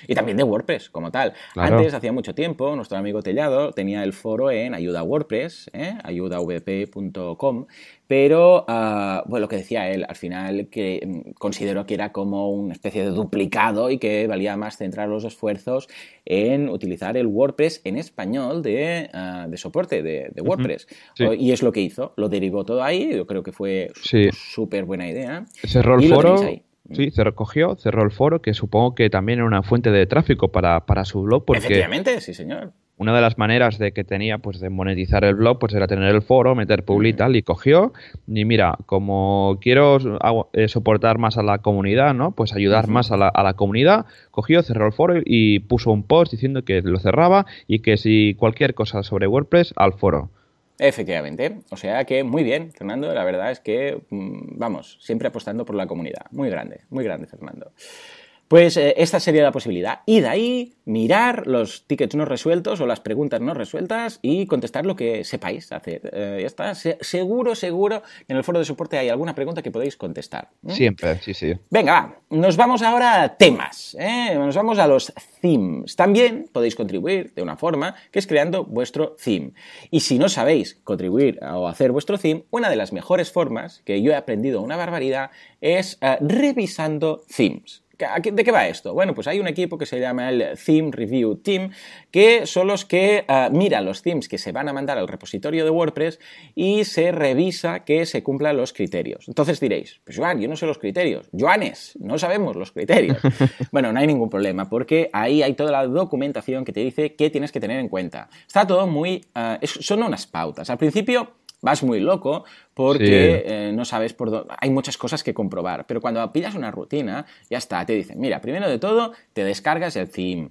Y también de WordPress como tal. Antes, hacía mucho tiempo, nuestro amigo Tellado tenía el foro en Ayuda WordPress, ¿eh? ayudavp.com, pero, uh, bueno, lo que decía él, al final que mm, considero que era como una especie de duplicado y que valía más centrar los esfuerzos en utilizar el WordPress en español de, ah, soporte de, WordPress. Y es lo que hizo, lo derivó todo ahí, yo creo que fue súper buena idea. Cerró el foro. Sí, se recogió, cerró el foro, que supongo que también era una fuente de tráfico para, para su blog. Porque Efectivamente, sí, señor. Una de las maneras de que tenía pues de monetizar el blog pues era tener el foro, meter publi y tal, y cogió. Y mira, como quiero eh, soportar más a la comunidad, ¿no? Pues ayudar más a la, a la comunidad, cogió, cerró el foro y puso un post diciendo que lo cerraba y que si cualquier cosa sobre WordPress, al foro. Efectivamente. O sea que muy bien, Fernando. La verdad es que, mm, vamos, siempre apostando por la comunidad. Muy grande, muy grande, Fernando. Pues eh, esta sería la posibilidad. Y de ahí mirar los tickets no resueltos o las preguntas no resueltas y contestar lo que sepáis hacer. Eh, ya está. seguro, seguro que en el foro de soporte hay alguna pregunta que podéis contestar. Siempre, sí, sí. Venga, va. Nos vamos ahora a temas. ¿eh? Nos vamos a los themes. También podéis contribuir de una forma que es creando vuestro theme. Y si no sabéis contribuir o hacer vuestro theme, una de las mejores formas que yo he aprendido una barbaridad es revisando themes. ¿De qué va esto? Bueno, pues hay un equipo que se llama el Theme Review Team, que son los que uh, miran los themes que se van a mandar al repositorio de WordPress y se revisa que se cumplan los criterios. Entonces diréis, pues Joan, yo no sé los criterios. Joanes, no sabemos los criterios. [laughs] bueno, no hay ningún problema, porque ahí hay toda la documentación que te dice qué tienes que tener en cuenta. Está todo muy... Uh, son unas pautas. Al principio vas muy loco porque eh, no sabes por dónde. Hay muchas cosas que comprobar, pero cuando pillas una rutina, ya está, te dicen, mira, primero de todo, te descargas el theme.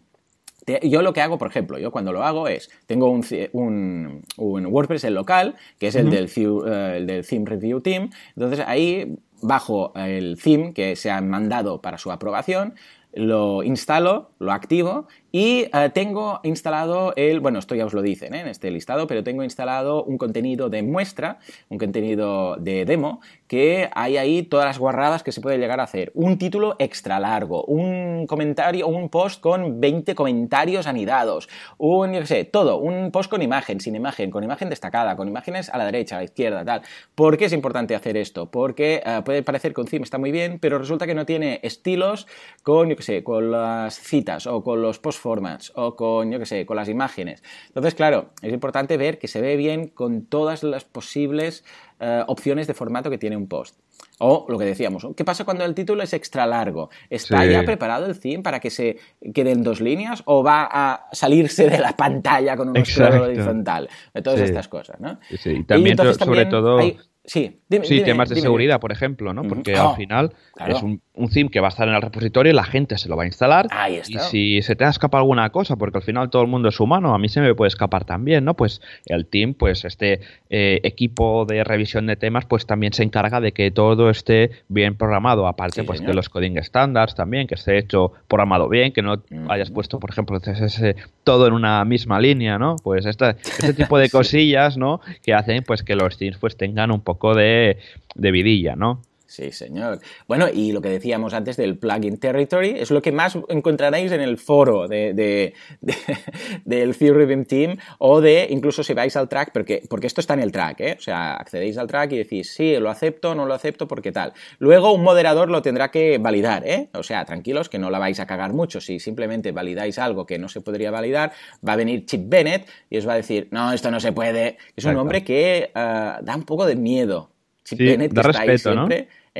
yo lo que hago, por ejemplo, yo cuando lo hago es, tengo un, un, WordPress en local, que es el, del, eh, el del Theme Review Team, entonces ahí bajo el theme que se ha mandado para su aprobación, lo instalo, lo activo y eh, tengo instalado el, bueno, esto ya os lo dicen ¿eh? en este listado, pero tengo instalado un contenido de muestra, un contenido de demo, que hay ahí todas las guarradas que se puede llegar a hacer. Un título extra largo, un comentario, un post con 20 comentarios anidados, un, yo sé, todo, un post con imagen, sin imagen, con imagen destacada, con imágenes a la derecha, a la izquierda, tal. ¿Por qué es importante hacer esto? Porque eh, puede parecer que un está muy bien, pero resulta que no tiene estilos con, yo qué sé, con las citas o con los post formats o con, yo qué sé, con las imágenes. Entonces, claro, es importante ver que se ve bien con todas las posibles eh, opciones de formato que tiene un post. O lo que decíamos, ¿qué pasa cuando el título es extra largo? ¿Está ya preparado el theme para que se quede en dos líneas o va a salirse de la pantalla con un scroll horizontal? Todas estas cosas, ¿no? Sí, y también, sobre todo... Sí, sí temas de seguridad, por ejemplo, ¿no? Porque al final es un, un, theme que va a estar en el repositorio y la gente se lo va a instalar. Y si se te escapa alguna cosa, porque al final todo el mundo es humano, a mí se me puede escapar también, ¿no? Pues el team, pues este eh, equipo de revisión de temas, pues también se encarga de que todo esté bien programado. Aparte, pues de los coding standards también, que esté hecho programado bien, que no hayas puesto, por ejemplo, CSS todo en una misma línea, ¿no? Pues este, este tipo de [laughs] cosillas, ¿no? Que hacen pues que los themes pues tengan un poco de, vidilla, ¿no? Sí, señor. Bueno, y lo que decíamos antes del plugin territory es lo que más encontraréis en el foro de, de, [laughs] del Theory Team o de incluso si vais al track, porque, porque esto está en el track, ¿eh? O sea, accedéis al track y decís, sí, lo acepto, no lo acepto, porque tal. Luego un moderador lo tendrá que validar, ¿eh? O sea, tranquilos que no la vais a cagar mucho. Si simplemente validáis algo que no se podría validar, va a venir Chip Bennett y os va a decir, no, esto no se puede. Es un hombre que uh, da un poco de miedo. Chip sí, Bennett da respeto, ¿no?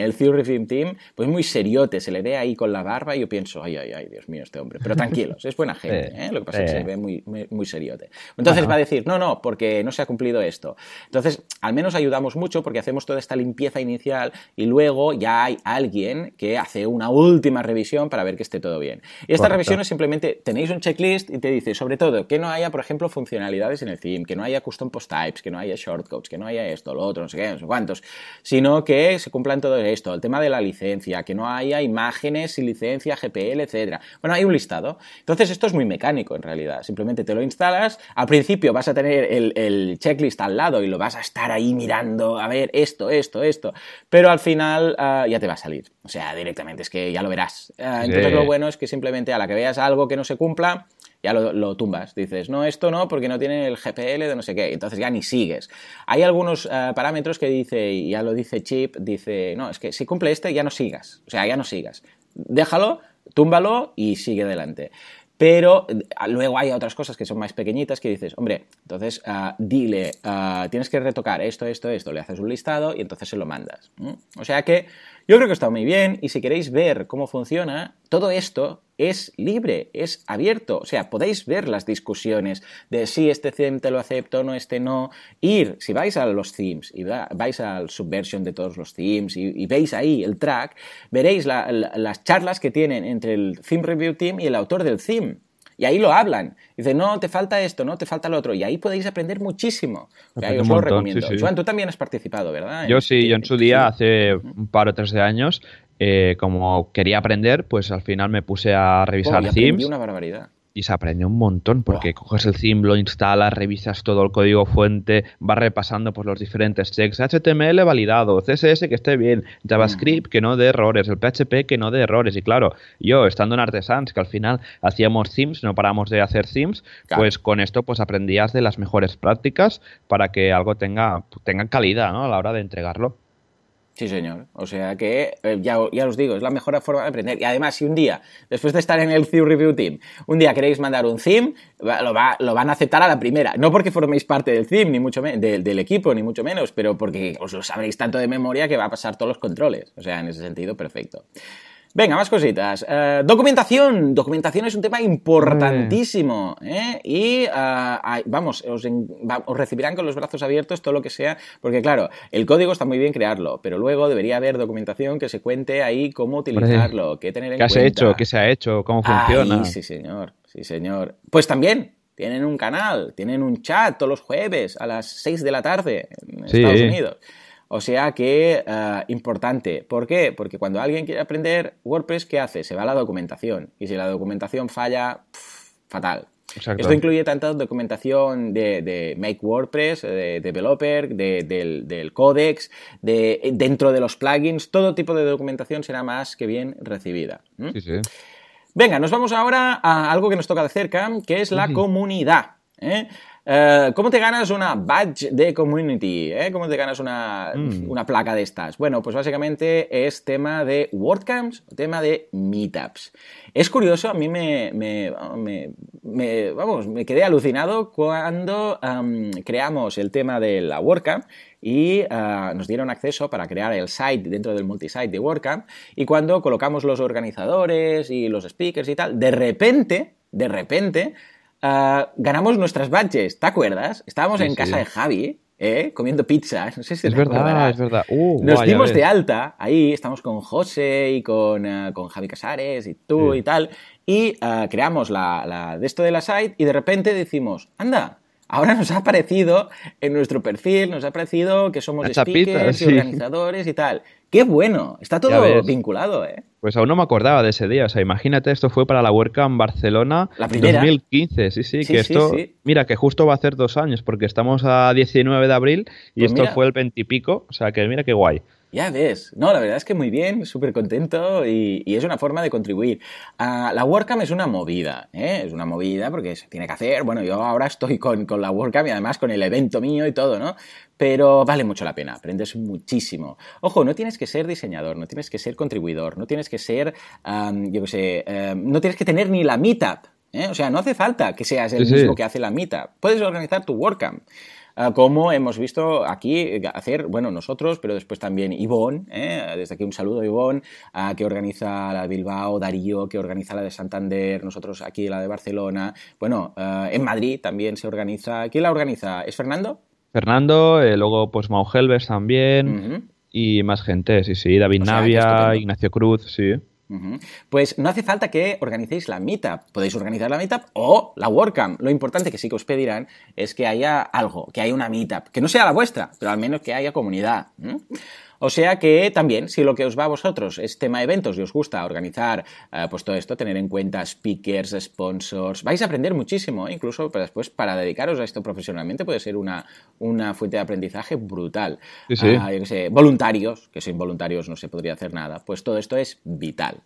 El Theory Film Team, pues muy seriote, se le ve ahí con la barba y yo pienso, ay, ay, ay, Dios mío, este hombre. Pero tranquilos, es buena gente, ¿eh? lo que pasa es que se ve muy, muy, seriote. Entonces va a decir, no, no, porque no se ha cumplido esto. Entonces, al menos ayudamos mucho porque hacemos toda esta limpieza inicial y luego ya hay alguien que hace una última revisión para ver que esté todo bien. Y esta revisión es simplemente, tenéis un checklist y te dice, sobre todo, que no haya, por ejemplo, funcionalidades en el theme, que no haya custom post types, que no haya shortcodes, que no haya esto, lo otro, no sé qué, no sé cuántos, sino que se cumplan todo esto, el tema de la licencia, que no haya imágenes sin licencia, GPL, etcétera. Bueno, hay un listado. Entonces, esto es muy mecánico en realidad. Simplemente te lo instalas. Al principio vas a tener el, checklist al lado y lo vas a estar ahí mirando, a ver, esto, esto, esto. Pero al final ah, ya te va a salir. O sea, directamente, es que ya lo verás. Ah, entonces, lo bueno es que simplemente a la que veas algo que no se cumpla, ya lo, tumbas. Dices, no, esto no, porque no tiene el GPL de no sé qué. Entonces ya ni sigues. Hay algunos eh, parámetros que dice, y ya lo dice Chip, dice, no, es que si cumple este, ya no sigas. O sea, ya no sigas. Déjalo, túmbalo y sigue adelante. Pero eh, luego hay otras cosas que son más pequeñitas que dices, hombre, entonces uh, dile, uh, tienes que retocar esto, esto, esto, le haces un listado y entonces se lo mandas. O sea que yo creo que está muy bien y si queréis ver cómo funciona, todo esto es libre, es abierto. O sea, podéis ver las discusiones de si este theme te lo acepto, no, este no. Ir, si vais a los themes y vais al subversion de todos los themes y, veis ahí el track, veréis las charlas que tienen entre el theme review team y el autor del theme. Y ahí lo hablan. Dice, no, te falta esto, no, te falta lo otro. Y ahí podéis aprender muchísimo. O sea, yo os lo recomiendo. Juan, tú también has participado, ¿verdad? Yo sí, yo en su día, hace un par o tres de años, eh, como quería aprender, pues al final me puse a revisar oh, themes. una barbaridad y se aprende un montón porque coges el theme, lo instalas, revisas todo el código fuente, vas repasando por los diferentes checks, HTML validado, CSS que esté bien, JavaScript que no dé errores, el PHP que no dé errores. Y claro, yo estando en Artesans que al final hacíamos themes, no paramos de hacer themes, pues con esto pues aprendías de las mejores prácticas para que algo tenga, tenga calidad ¿no? a la hora de entregarlo. Sí, señor. O sea que, eh, ya, ya, os digo, es la mejor forma de aprender. Y además, si un día, después de estar en el Theme Review Team, un día queréis mandar un theme, lo, va, lo van a aceptar a la primera. No porque forméis parte del theme, ni mucho del equipo, ni mucho menos, pero porque os lo sabréis tanto de memoria que va a pasar todos los controles. O sea, en ese sentido, perfecto. Venga, más cositas. Eh, documentación. Documentación es un tema importantísimo. ¿eh? Y eh, vamos, os, recibirán con los brazos abiertos todo lo que sea. Porque claro, el código está muy bien crearlo, pero luego debería haber documentación que se cuente ahí cómo utilizarlo, qué tener en cuenta. ¿Qué has hecho? ¿Qué se ha hecho? ¿Cómo funciona? sí, señor. Sí, señor. Pues también. Tienen un canal, tienen un chat todos los jueves a las 6 de la tarde en Estados Unidos. O sea que, uh, importante. ¿Por qué? Porque cuando alguien quiere aprender WordPress, ¿qué hace? Se va a la documentación. Y si la documentación falla, fatal. Esto incluye tanto documentación de, Make WordPress, de Developer, del, del Codex, de, dentro de los plugins, todo tipo de documentación será más que bien recibida. Sí, sí. Venga, nos vamos ahora a algo que nos toca de cerca, que es la comunidad. ¿eh? Eh, ¿Cómo te ganas una badge de community? Eh? ¿Cómo te ganas mm. una, placa de estas? Bueno, pues básicamente es tema de WordCamps, tema de Meetups. Es curioso, a mí me, vamos, me quedé alucinado cuando creamos el tema de la WordCamp y uh, nos dieron acceso para crear el site dentro del multisite de WordCamp y cuando colocamos los organizadores y los speakers y tal, de repente, de repente, Ah, ganamos nuestras badges, ¿te acuerdas? Estábamos en casa de Javi, ¿eh? comiendo pizza, [laughs] no sé si es verdad, es verdad. Uh, Nos dimos de alta, ahí estamos con José y con, ah, con Javi Casares y tú y tal, y ah, creamos la, de esto de la site y de repente decimos, anda, ahora nos ha aparecido en nuestro perfil, nos ha aparecido que somos speakers y organizadores y tal. ¡Qué bueno! Está todo vinculado, ¿eh? Pues aún no me acordaba de ese día. O sea, imagínate, esto fue para la WordCamp Barcelona la primera. 2015. Sí, sí, que esto. Mira, que justo va a hacer dos años, porque estamos a 19 de abril y pues esto fue el 20 y pico. O sea, que mira qué guay. Ya ves. No, la verdad es que muy bien, súper contento y, es una forma de contribuir. Ah, la WordCamp es una movida, ¿eh? Es una movida porque se tiene que hacer. Bueno, yo ahora estoy con, con la WordCamp y además con el evento mío y todo, ¿no? Pero vale mucho la pena, aprendes muchísimo. Ojo, no tienes que ser diseñador, no tienes que ser contribuidor, no tienes que ser, yo qué sé, no tienes que tener ni la meetup. ¿eh? O sea, no hace falta que seas el mismo que hace la meetup. Puedes organizar tu WordCamp. Ah, como hemos visto aquí hacer, bueno, nosotros, pero después también Ivonne, ¿eh? desde aquí un saludo a Ivonne, que organiza la de Bilbao, Darío, que organiza la de Santander, nosotros aquí la de Barcelona, bueno, ah, en Madrid también se organiza, ¿quién la organiza? ¿Es Fernando? Fernando, eh, luego pues Mau Helves también, y más gente, sí, sí, David Navia, Ignacio Cruz, sí. Pues no hace falta que organicéis la meetup. Podéis organizar la meetup o la WordCamp. Lo importante que sí que os pedirán es que haya algo, que haya una meetup. Que no sea la vuestra, pero al menos que haya comunidad. O sea que también, si lo que os va a vosotros es tema eventos y os gusta organizar eh, pues todo esto, tener en cuenta speakers, sponsors, vais a aprender muchísimo, ¿eh? incluso después para dedicaros a esto profesionalmente puede ser una, una fuente de aprendizaje brutal. Ah, voluntarios, que sin voluntarios no se podría hacer nada, pues todo esto es vital.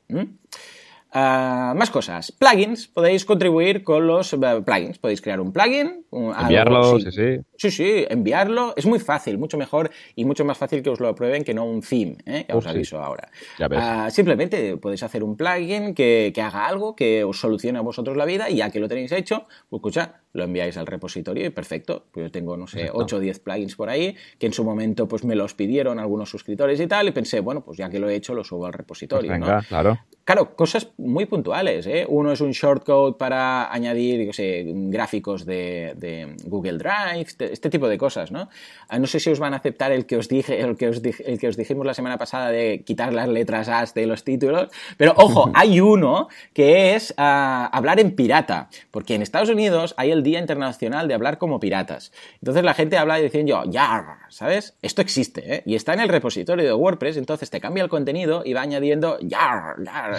Ah, más cosas. Plugins. Podéis contribuir con los eh, plugins. Podéis crear un plugin. enviarlo, sí, sí. Sí, sí, enviarlo. Es muy fácil, mucho mejor y mucho más fácil que os lo aprueben que no un theme. ¿eh? Ya os aviso ahora. Ah, simplemente podéis hacer un plugin que, que, haga algo que os solucione a vosotros la vida y ya que lo tenéis hecho, pues escucha, lo enviáis al repositorio y perfecto. Pues yo tengo, no sé, 8 o 10 plugins por ahí que en su momento pues me los pidieron algunos suscriptores y tal y pensé, bueno, pues ya que lo he hecho, lo subo al repositorio. Pues venga, claro. Claro, cosas muy puntuales. ¿eh? Uno es un shortcode para añadir, sé, gráficos de, Google Drive, este tipo de cosas, ¿no? Ah, no sé si os van a aceptar el que os dije, el que os, el que os dijimos la semana pasada de quitar las letras A de los títulos, pero ojo, [laughs] hay uno que es ah, hablar en pirata, porque en Estados Unidos hay el Día Internacional de Hablar como Piratas. Entonces la gente habla diciendo, ya, ¿sabes? Esto existe, ¿eh? Y está en el repositorio de WordPress, entonces te cambia el contenido y va añadiendo, ya, ya,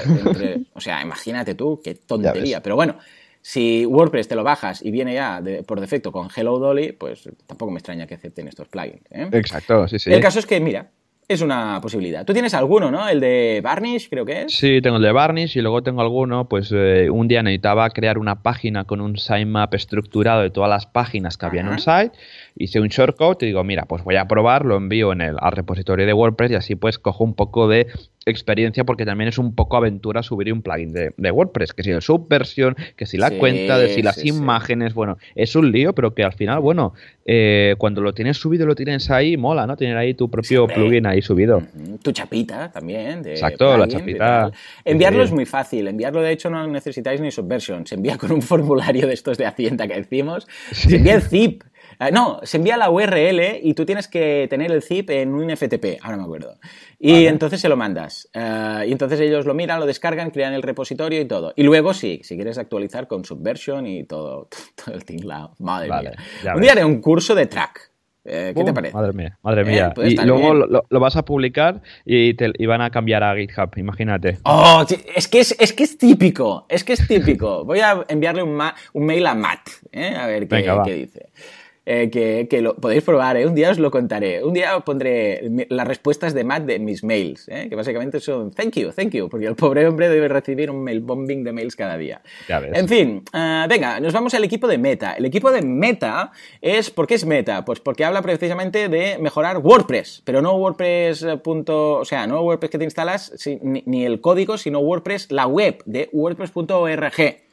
o sea, imagínate tú, qué tontería. Pero bueno, si WordPress te lo bajas y viene ya por defecto con Hello Dolly, pues tampoco me extraña que acepten estos plugins. ¿eh? Exacto, sí, sí. El caso es que, mira, es una posibilidad. Tú tienes alguno, ¿no? El de Varnish, creo que es. Sí, tengo el de Varnish y luego tengo alguno, pues eh, un día necesitaba crear una página con un sitemap estructurado de todas las páginas que había en un site hice un shortcode y digo, mira, pues voy a probar, lo envío en el, al repositorio de WordPress y así pues cojo un poco de experiencia porque también es un poco aventura subir un plugin de, WordPress, que si la subversión, que si la cuenta, de si las imágenes, bueno, es un lío, pero que al final, bueno, eh, cuando lo tienes subido, lo tienes ahí, mola, ¿no? Tener ahí tu propio plugin ahí subido. Tu chapita también. De Exacto, la chapita. Enviarlo es muy fácil, enviarlo de hecho no necesitáis ni subversion, se envía con un [laughs] formulario de estos de Hacienda que decimos, se envía el zip. Eh, no, se envía la URL y tú tienes que tener el zip en un FTP, ahora me acuerdo. Y entonces se lo mandas. Eh, y entonces ellos lo miran, lo descargan, crean el repositorio y todo. Y luego sí, si quieres actualizar con Subversion y todo, [laughs] todo el tinglao. Madre mía. Un día haré un curso de track. Eh, ¿Qué te parece? Madre mía, madre mía. y luego lo, vas a publicar y, te, van a cambiar a GitHub, imagínate. Oh, es que es, que es típico, es que es típico. [laughs] Voy a enviarle un, un mail a Matt, a ver qué, qué dice. Eh, que, lo podéis probar, ¿eh? un día os lo contaré. Un día pondré las respuestas de Matt de mis mails, ¿eh? que básicamente son thank you, thank you, porque el pobre hombre debe recibir un mail bombing de mails cada día. En fin, venga, nos vamos al equipo de Meta. El equipo de Meta es, ¿por qué es Meta? Pues porque habla precisamente de mejorar WordPress, pero no WordPress. o sea, no WordPress que te instalas, ni, ni el código, sino WordPress, la web de WordPress.org.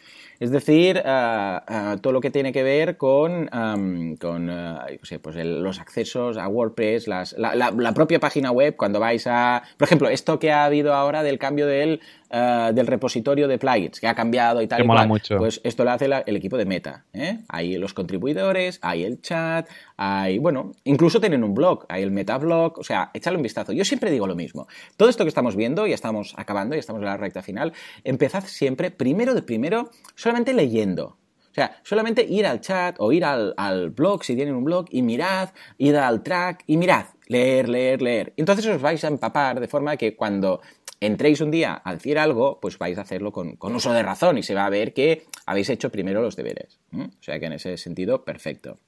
Es decir, ah, todo lo que tiene que ver con, con ah, pues los accesos a WordPress, la, propia página web, cuando vais a... Por ejemplo, esto que ha habido ahora del cambio del eh, del repositorio de plugins que ha cambiado y tal. Mucho. Pues esto lo hace el equipo de Meta. ¿eh? Hay los contribuidores, hay el chat, hay, bueno, incluso tienen un blog, hay el Metablog, o sea, échale un vistazo. Yo siempre digo lo mismo. Todo esto que estamos viendo, ya estamos acabando, ya estamos en la recta final, empezad siempre, primero de primero, solamente leyendo. O sea, solamente ir al chat o ir al, al, blog, si tienen un blog, y mirad, ir al track y mirad, leer, leer, leer. Entonces os vais a empapar de forma que cuando entréis un día a decir algo, pues vais a hacerlo con, uso de razón y se va a ver que habéis hecho primero los deberes. O sea que en ese sentido, perfecto.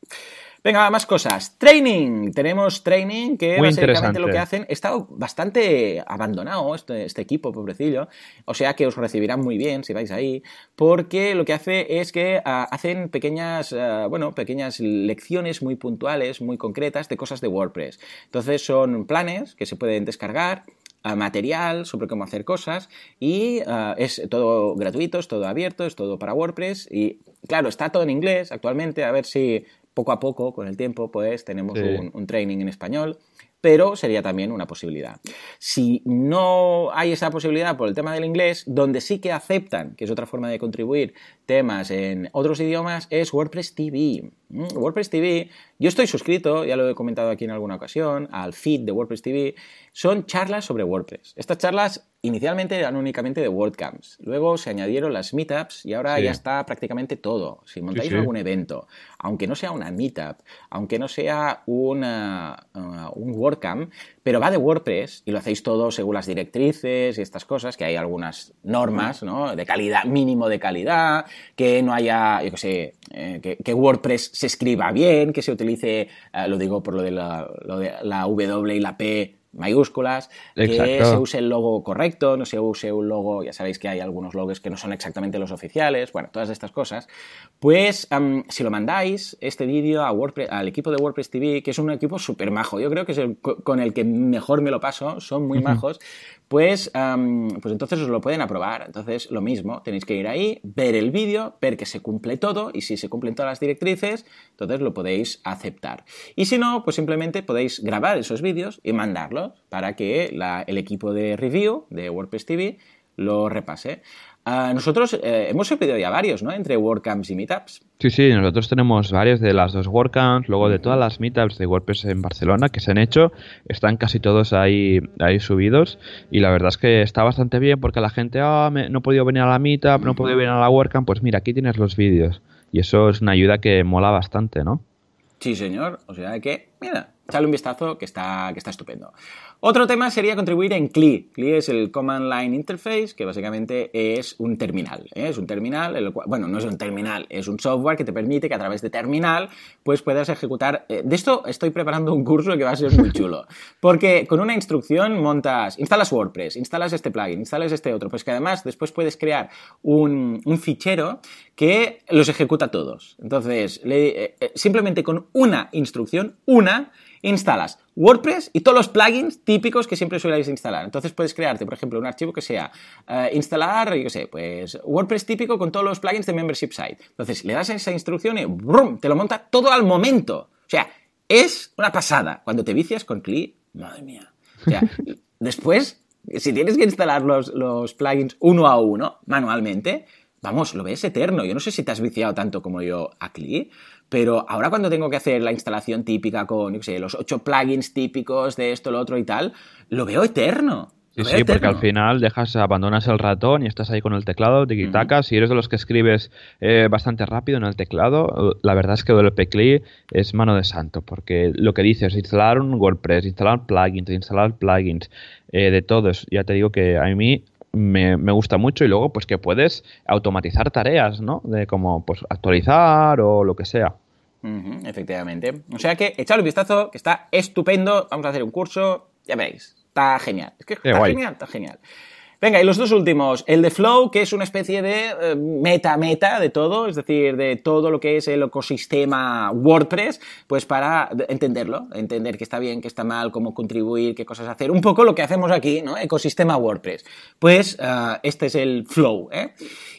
Venga, más cosas. Training. Tenemos training que Muy básicamente lo que hacen. Está bastante abandonado este, este equipo, pobrecillo. O sea que os recibirán muy bien si vais ahí. Porque lo que hace es que ah, hacen pequeñas, ah, bueno, pequeñas lecciones muy puntuales, muy concretas de cosas de WordPress. Entonces son planes que se pueden descargar a material sobre cómo hacer cosas y ah, es todo gratuito, es todo abierto, es todo para WordPress y claro, está todo en inglés actualmente, a ver si poco a poco, con el tiempo, pues tenemos Sí. un, un training en español, pero sería también una posibilidad. Si no hay esa posibilidad por el tema del inglés, donde sí que aceptan, que es otra forma de contribuir, temas en otros idiomas, es WordPress TV. Mm, WordPress TV, yo estoy suscrito, ya lo he comentado aquí en alguna ocasión, al feed de WordPress TV, son charlas sobre WordPress. Estas charlas inicialmente eran únicamente de WordCamps, luego se añadieron las meetups y ahora Sí. ya está prácticamente todo. Si montáis sí. algún evento, aunque no sea una meetup, aunque no sea una, uh, un WordCamp, pero va de WordPress y lo hacéis todo según las directrices y estas cosas, que hay algunas normas, ¿no? De calidad, mínimo de calidad, que no haya, yo qué sé, eh, que, que WordPress se escriba bien, que se utilice, eh, lo digo por lo de la, lo de la W y la P mayúsculas, que se use el logo correcto, no se use un logo, ya sabéis que hay algunos logos que no son exactamente los oficiales, bueno, todas estas cosas, pues si lo mandáis, este vídeo a WordPress, al equipo de WordPress TV, que es un equipo súper majo, yo creo que es el con el que mejor me lo paso, son muy majos, pues, pues entonces os lo pueden aprobar. Entonces, lo mismo, tenéis que ir ahí, ver el vídeo, ver que se cumple todo y si se cumplen todas las directrices, entonces lo podéis aceptar. Y si no, pues simplemente podéis grabar esos vídeos y mandarlos para que el equipo de review de WordPress TV lo repase. Ah, nosotros eh, hemos subido ya varios, ¿no? Entre WordCamps y Meetups. Sí, sí, nosotros tenemos varios de las dos WordCamps, luego de todas las meetups de WordPress en Barcelona que se han hecho, están casi todos ahí, ahí subidos y la verdad es que está bastante bien porque la gente, ah, me- no he podido venir a la meetup, no he podido venir a la WordCamp, pues mira, aquí tienes los vídeos y eso es una ayuda que mola bastante, ¿no? Sí, señor. O sea que, mira, echadle un vistazo que está, que está estupendo. Otro tema sería contribuir en CLI. CLI es el Command Line Interface, que básicamente es un terminal. ¿eh? Es un terminal, el cual- bueno, no es un terminal, es un software que te permite que a través de terminal pues puedas ejecutar. eh, de esto estoy preparando un curso que va a ser muy chulo. Porque con una instrucción montas, instalas WordPress, instalas este plugin, instalas este otro. Pues que además después puedes crear un, fichero que los ejecuta todos. Entonces, eh, simplemente con una instrucción, una, instalas WordPress y todos los plugins típicos que siempre sueles instalar. Entonces puedes crearte, por ejemplo, un archivo que sea eh, instalar, yo sé, pues WordPress típico con todos los plugins de Membership Site. Entonces le das esa instrucción y ¡brum! te lo monta todo al momento. O sea, es una pasada. Cuando te vicias con CLI, madre mía. O sea, [laughs] después, si tienes que instalar los, los plugins uno a uno, manualmente, vamos, lo ves eterno. Yo no sé si te has viciado tanto como yo a CLI, pero ahora cuando tengo que hacer la instalación típica con, yo sé, los ocho plugins típicos de esto, lo otro y tal, lo veo eterno. Sí, porque al final dejas, abandonas el ratón y estás ahí con el teclado, tiki-taka. Si eres de los que escribes eh, bastante rápido en el teclado, la verdad es que el PCLI es mano de santo, porque lo que dices, instalar un WordPress, instalar plugins, instalar plugins, eh, de todos, ya te digo que a mí me, me gusta mucho y luego pues que puedes automatizar tareas, ¿no? De como pues actualizar o lo que sea. Efectivamente. O sea que echadle un vistazo, que está estupendo. Vamos a hacer un curso, ya veréis. Está genial. Es que está guay. genial, está genial. Venga, y los dos últimos. El de Flow, que es una especie de meta-meta de todo, es decir, de todo lo que es el ecosistema WordPress, pues para entenderlo, entender qué está bien, qué está mal, cómo contribuir, qué cosas hacer. Un poco lo que hacemos aquí, ¿no? Ecosistema WordPress. Pues eh, este es el Flow, ¿eh?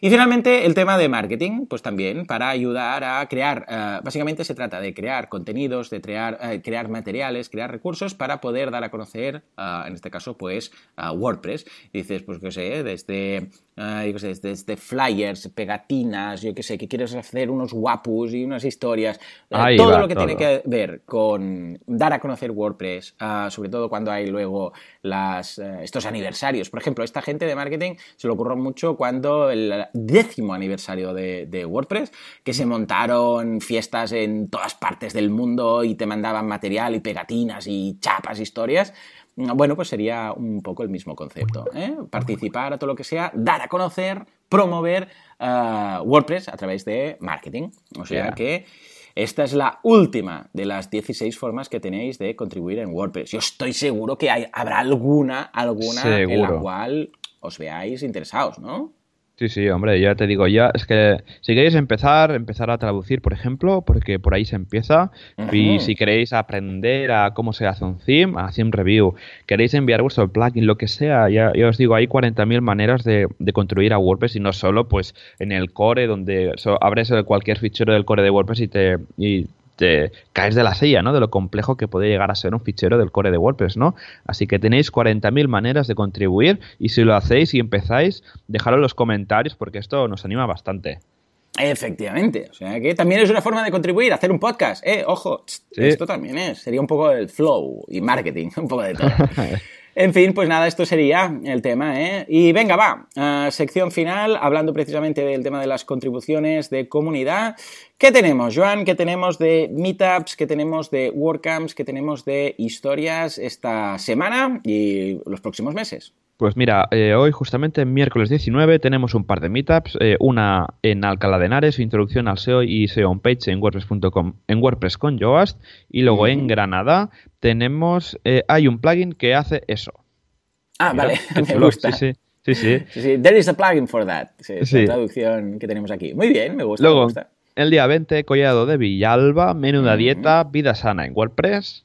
Y finalmente el tema de marketing, pues también para ayudar a crear, eh, básicamente se trata de crear contenidos, de crear, eh, crear materiales, crear recursos para poder dar a conocer, eh, en este caso, pues WordPress. Dices, pues qué sé, desde, eh, yo qué sé, desde flyers, pegatinas, yo qué sé, que quieres hacer unos guapus y unas historias, eh, todo va, lo que tiene que ver con dar a conocer WordPress, ah, sobre todo cuando hay luego las, eh, estos aniversarios. Por ejemplo, esta gente de marketing se le ocurrió mucho cuando el décimo aniversario de, de WordPress, que se montaron fiestas en todas partes del mundo y te mandaban material y pegatinas y chapas, historias. Bueno, pues sería un poco el mismo concepto. ¿eh? Participar a todo lo que sea, dar a conocer, promover ah, WordPress a través de marketing. O sea Yeah. que esta es la última de las 16 formas que tenéis de contribuir en WordPress. Yo estoy seguro que hay, habrá alguna, alguna en la cual os veáis interesados, ¿no? Sí, sí, hombre, ya te digo, ya es que si queréis empezar, empezar a traducir, por ejemplo, porque por ahí se empieza, y si queréis aprender a cómo se hace un theme, a theme review, queréis enviar vuestro plugin, lo que sea, ya, os digo, hay 40.000 maneras de, de, construir a WordPress y no solo pues en el core, donde abres cualquier fichero del core de WordPress y te, y te caes de la silla, ¿no? De lo complejo que puede llegar a ser un fichero del core de WordPress, ¿no? Así que tenéis 40.000 maneras de contribuir y si lo hacéis y empezáis, dejadlo en los comentarios porque esto nos anima bastante. Efectivamente, o sea que también es una forma de contribuir, hacer un podcast, eh, ojo, esto también es, sería un poco el flow y marketing, [laughs] un poco de todo. [laughs] En fin, pues nada, esto sería el tema, ¿eh? Y venga, va, sección final, hablando precisamente del tema de las contribuciones de comunidad. ¿Qué tenemos, Joan? ¿Qué tenemos de meetups? ¿Qué tenemos de WordCamps? ¿Qué tenemos de historias esta semana y los próximos meses? Pues mira, eh, hoy justamente miércoles 19 tenemos un par de meetups, eh, una en Alcalá de Henares, introducción al SEO y SEO on page en wordpress.com, en WordPress con Yoast, y luego en Granada tenemos, eh, hay un plugin que hace eso. Ah, vale, [laughs] me gusta. Sí, sí. Sí, sí. There is a plugin for that. es la traducción que tenemos aquí. Muy bien, me gusta. Luego, me gusta. el día 20, Collado de Villalba, menuda dieta, vida sana en WordPress.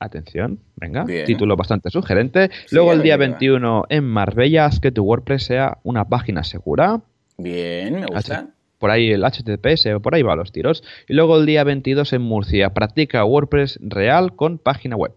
Atención, venga, título bastante sugerente. Luego el día 21 en Marbella, haz que tu WordPress sea una página segura. Bien, me gusta. por ahí el HTTPS, por ahí va los tiros. Y luego el día 22 en Murcia, practica WordPress real con página web.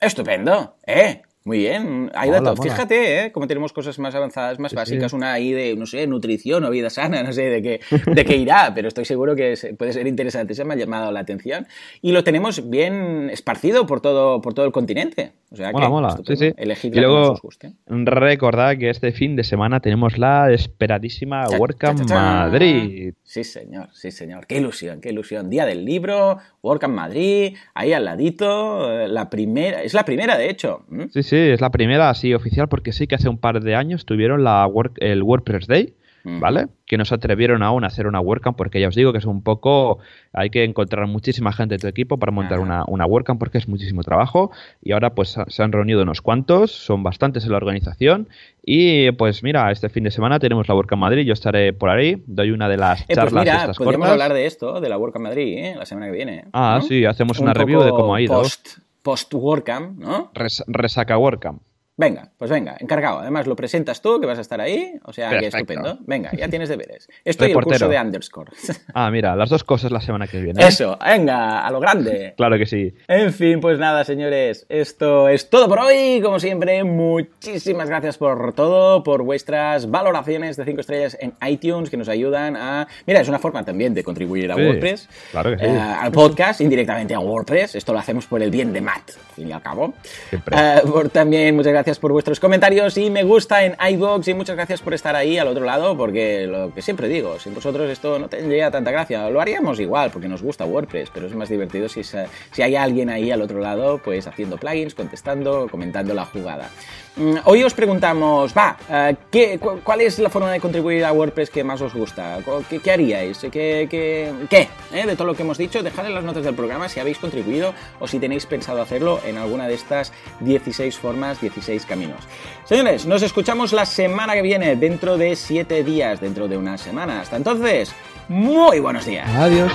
Estupendo, ¿eh? Muy bien, hay datos. Fíjate, ¿eh? Como tenemos cosas más avanzadas, más básicas, una ahí de, no sé, nutrición o vida sana, [laughs] no sé de qué, de qué irá, pero estoy seguro que puede ser interesante. Se me ha llamado la atención. Y lo tenemos bien esparcido por todo, por todo el continente. O sea mola, mola. Sí, sí. y luego, os guste. recordad que este fin de semana tenemos la esperadísima WordCamp Madrid. Sí, señor, sí, señor. Qué ilusión, qué ilusión. Día del libro, WordCamp Madrid, ahí al ladito, eh, la primera, es la primera de hecho. Sí, sí, es la primera así oficial porque sí que hace un par de años tuvieron la el WordPress Day ¿vale? Que no se atrevieron aún a hacer una WordCamp porque ya os digo que es un poco, hay que encontrar muchísima gente de tu equipo para montar una, una WordCamp porque es muchísimo trabajo y ahora pues se han reunido unos cuantos, son bastantes en la organización y pues mira, este fin de semana tenemos la WordCamp Madrid, yo estaré por ahí, doy una de las eh, pues charlas mira, estas podríamos hablar de esto, de la WordCamp Madrid, ¿eh? la semana que viene. Ah, sí, hacemos una review de cómo ha ido. Post, post WordCamp, ¿no? resaca WordCamp. Venga, pues venga, encargado. Además, lo presentas tú, que vas a estar ahí. O sea, que estupendo. Venga, ya tienes deberes. Estoy en el curso de underscore. [laughs] Ah, mira, las dos cosas la semana que viene. ¿eh? Eso, venga, a lo grande. claro que sí. En fin, pues nada, señores. Esto es todo por hoy. Como siempre, muchísimas gracias por todo, por vuestras valoraciones de 5 estrellas en iTunes que nos ayudan a. Mira, es una forma también de contribuir a WordPress. Claro que sí. Eh, al podcast, indirectamente a WordPress. Esto lo hacemos por el bien de Matt, al fin y al cabo. Siempre. Eh, por también, muchas gracias gracias por vuestros comentarios y me gusta en iBox y muchas gracias por estar ahí al otro lado porque lo que siempre digo, sin vosotros esto no tendría tanta gracia. Lo haríamos igual porque nos gusta WordPress, pero es más divertido si, si hay alguien ahí al otro lado pues haciendo plugins, contestando, comentando la jugada. Mm, hoy os preguntamos, va, eh, ¿qué, ¿cuál es la forma de contribuir a WordPress que más os gusta? ¿Qué, haríais? ¿Qué, qué, qué eh, De todo lo que hemos dicho, dejad en las notas del programa si habéis contribuido o si tenéis pensado hacerlo en alguna de estas 16 formas, 16 caminos. Señores, nos escuchamos la semana que viene, dentro de 7 días, dentro de una semana. Hasta entonces, muy buenos días. Adiós.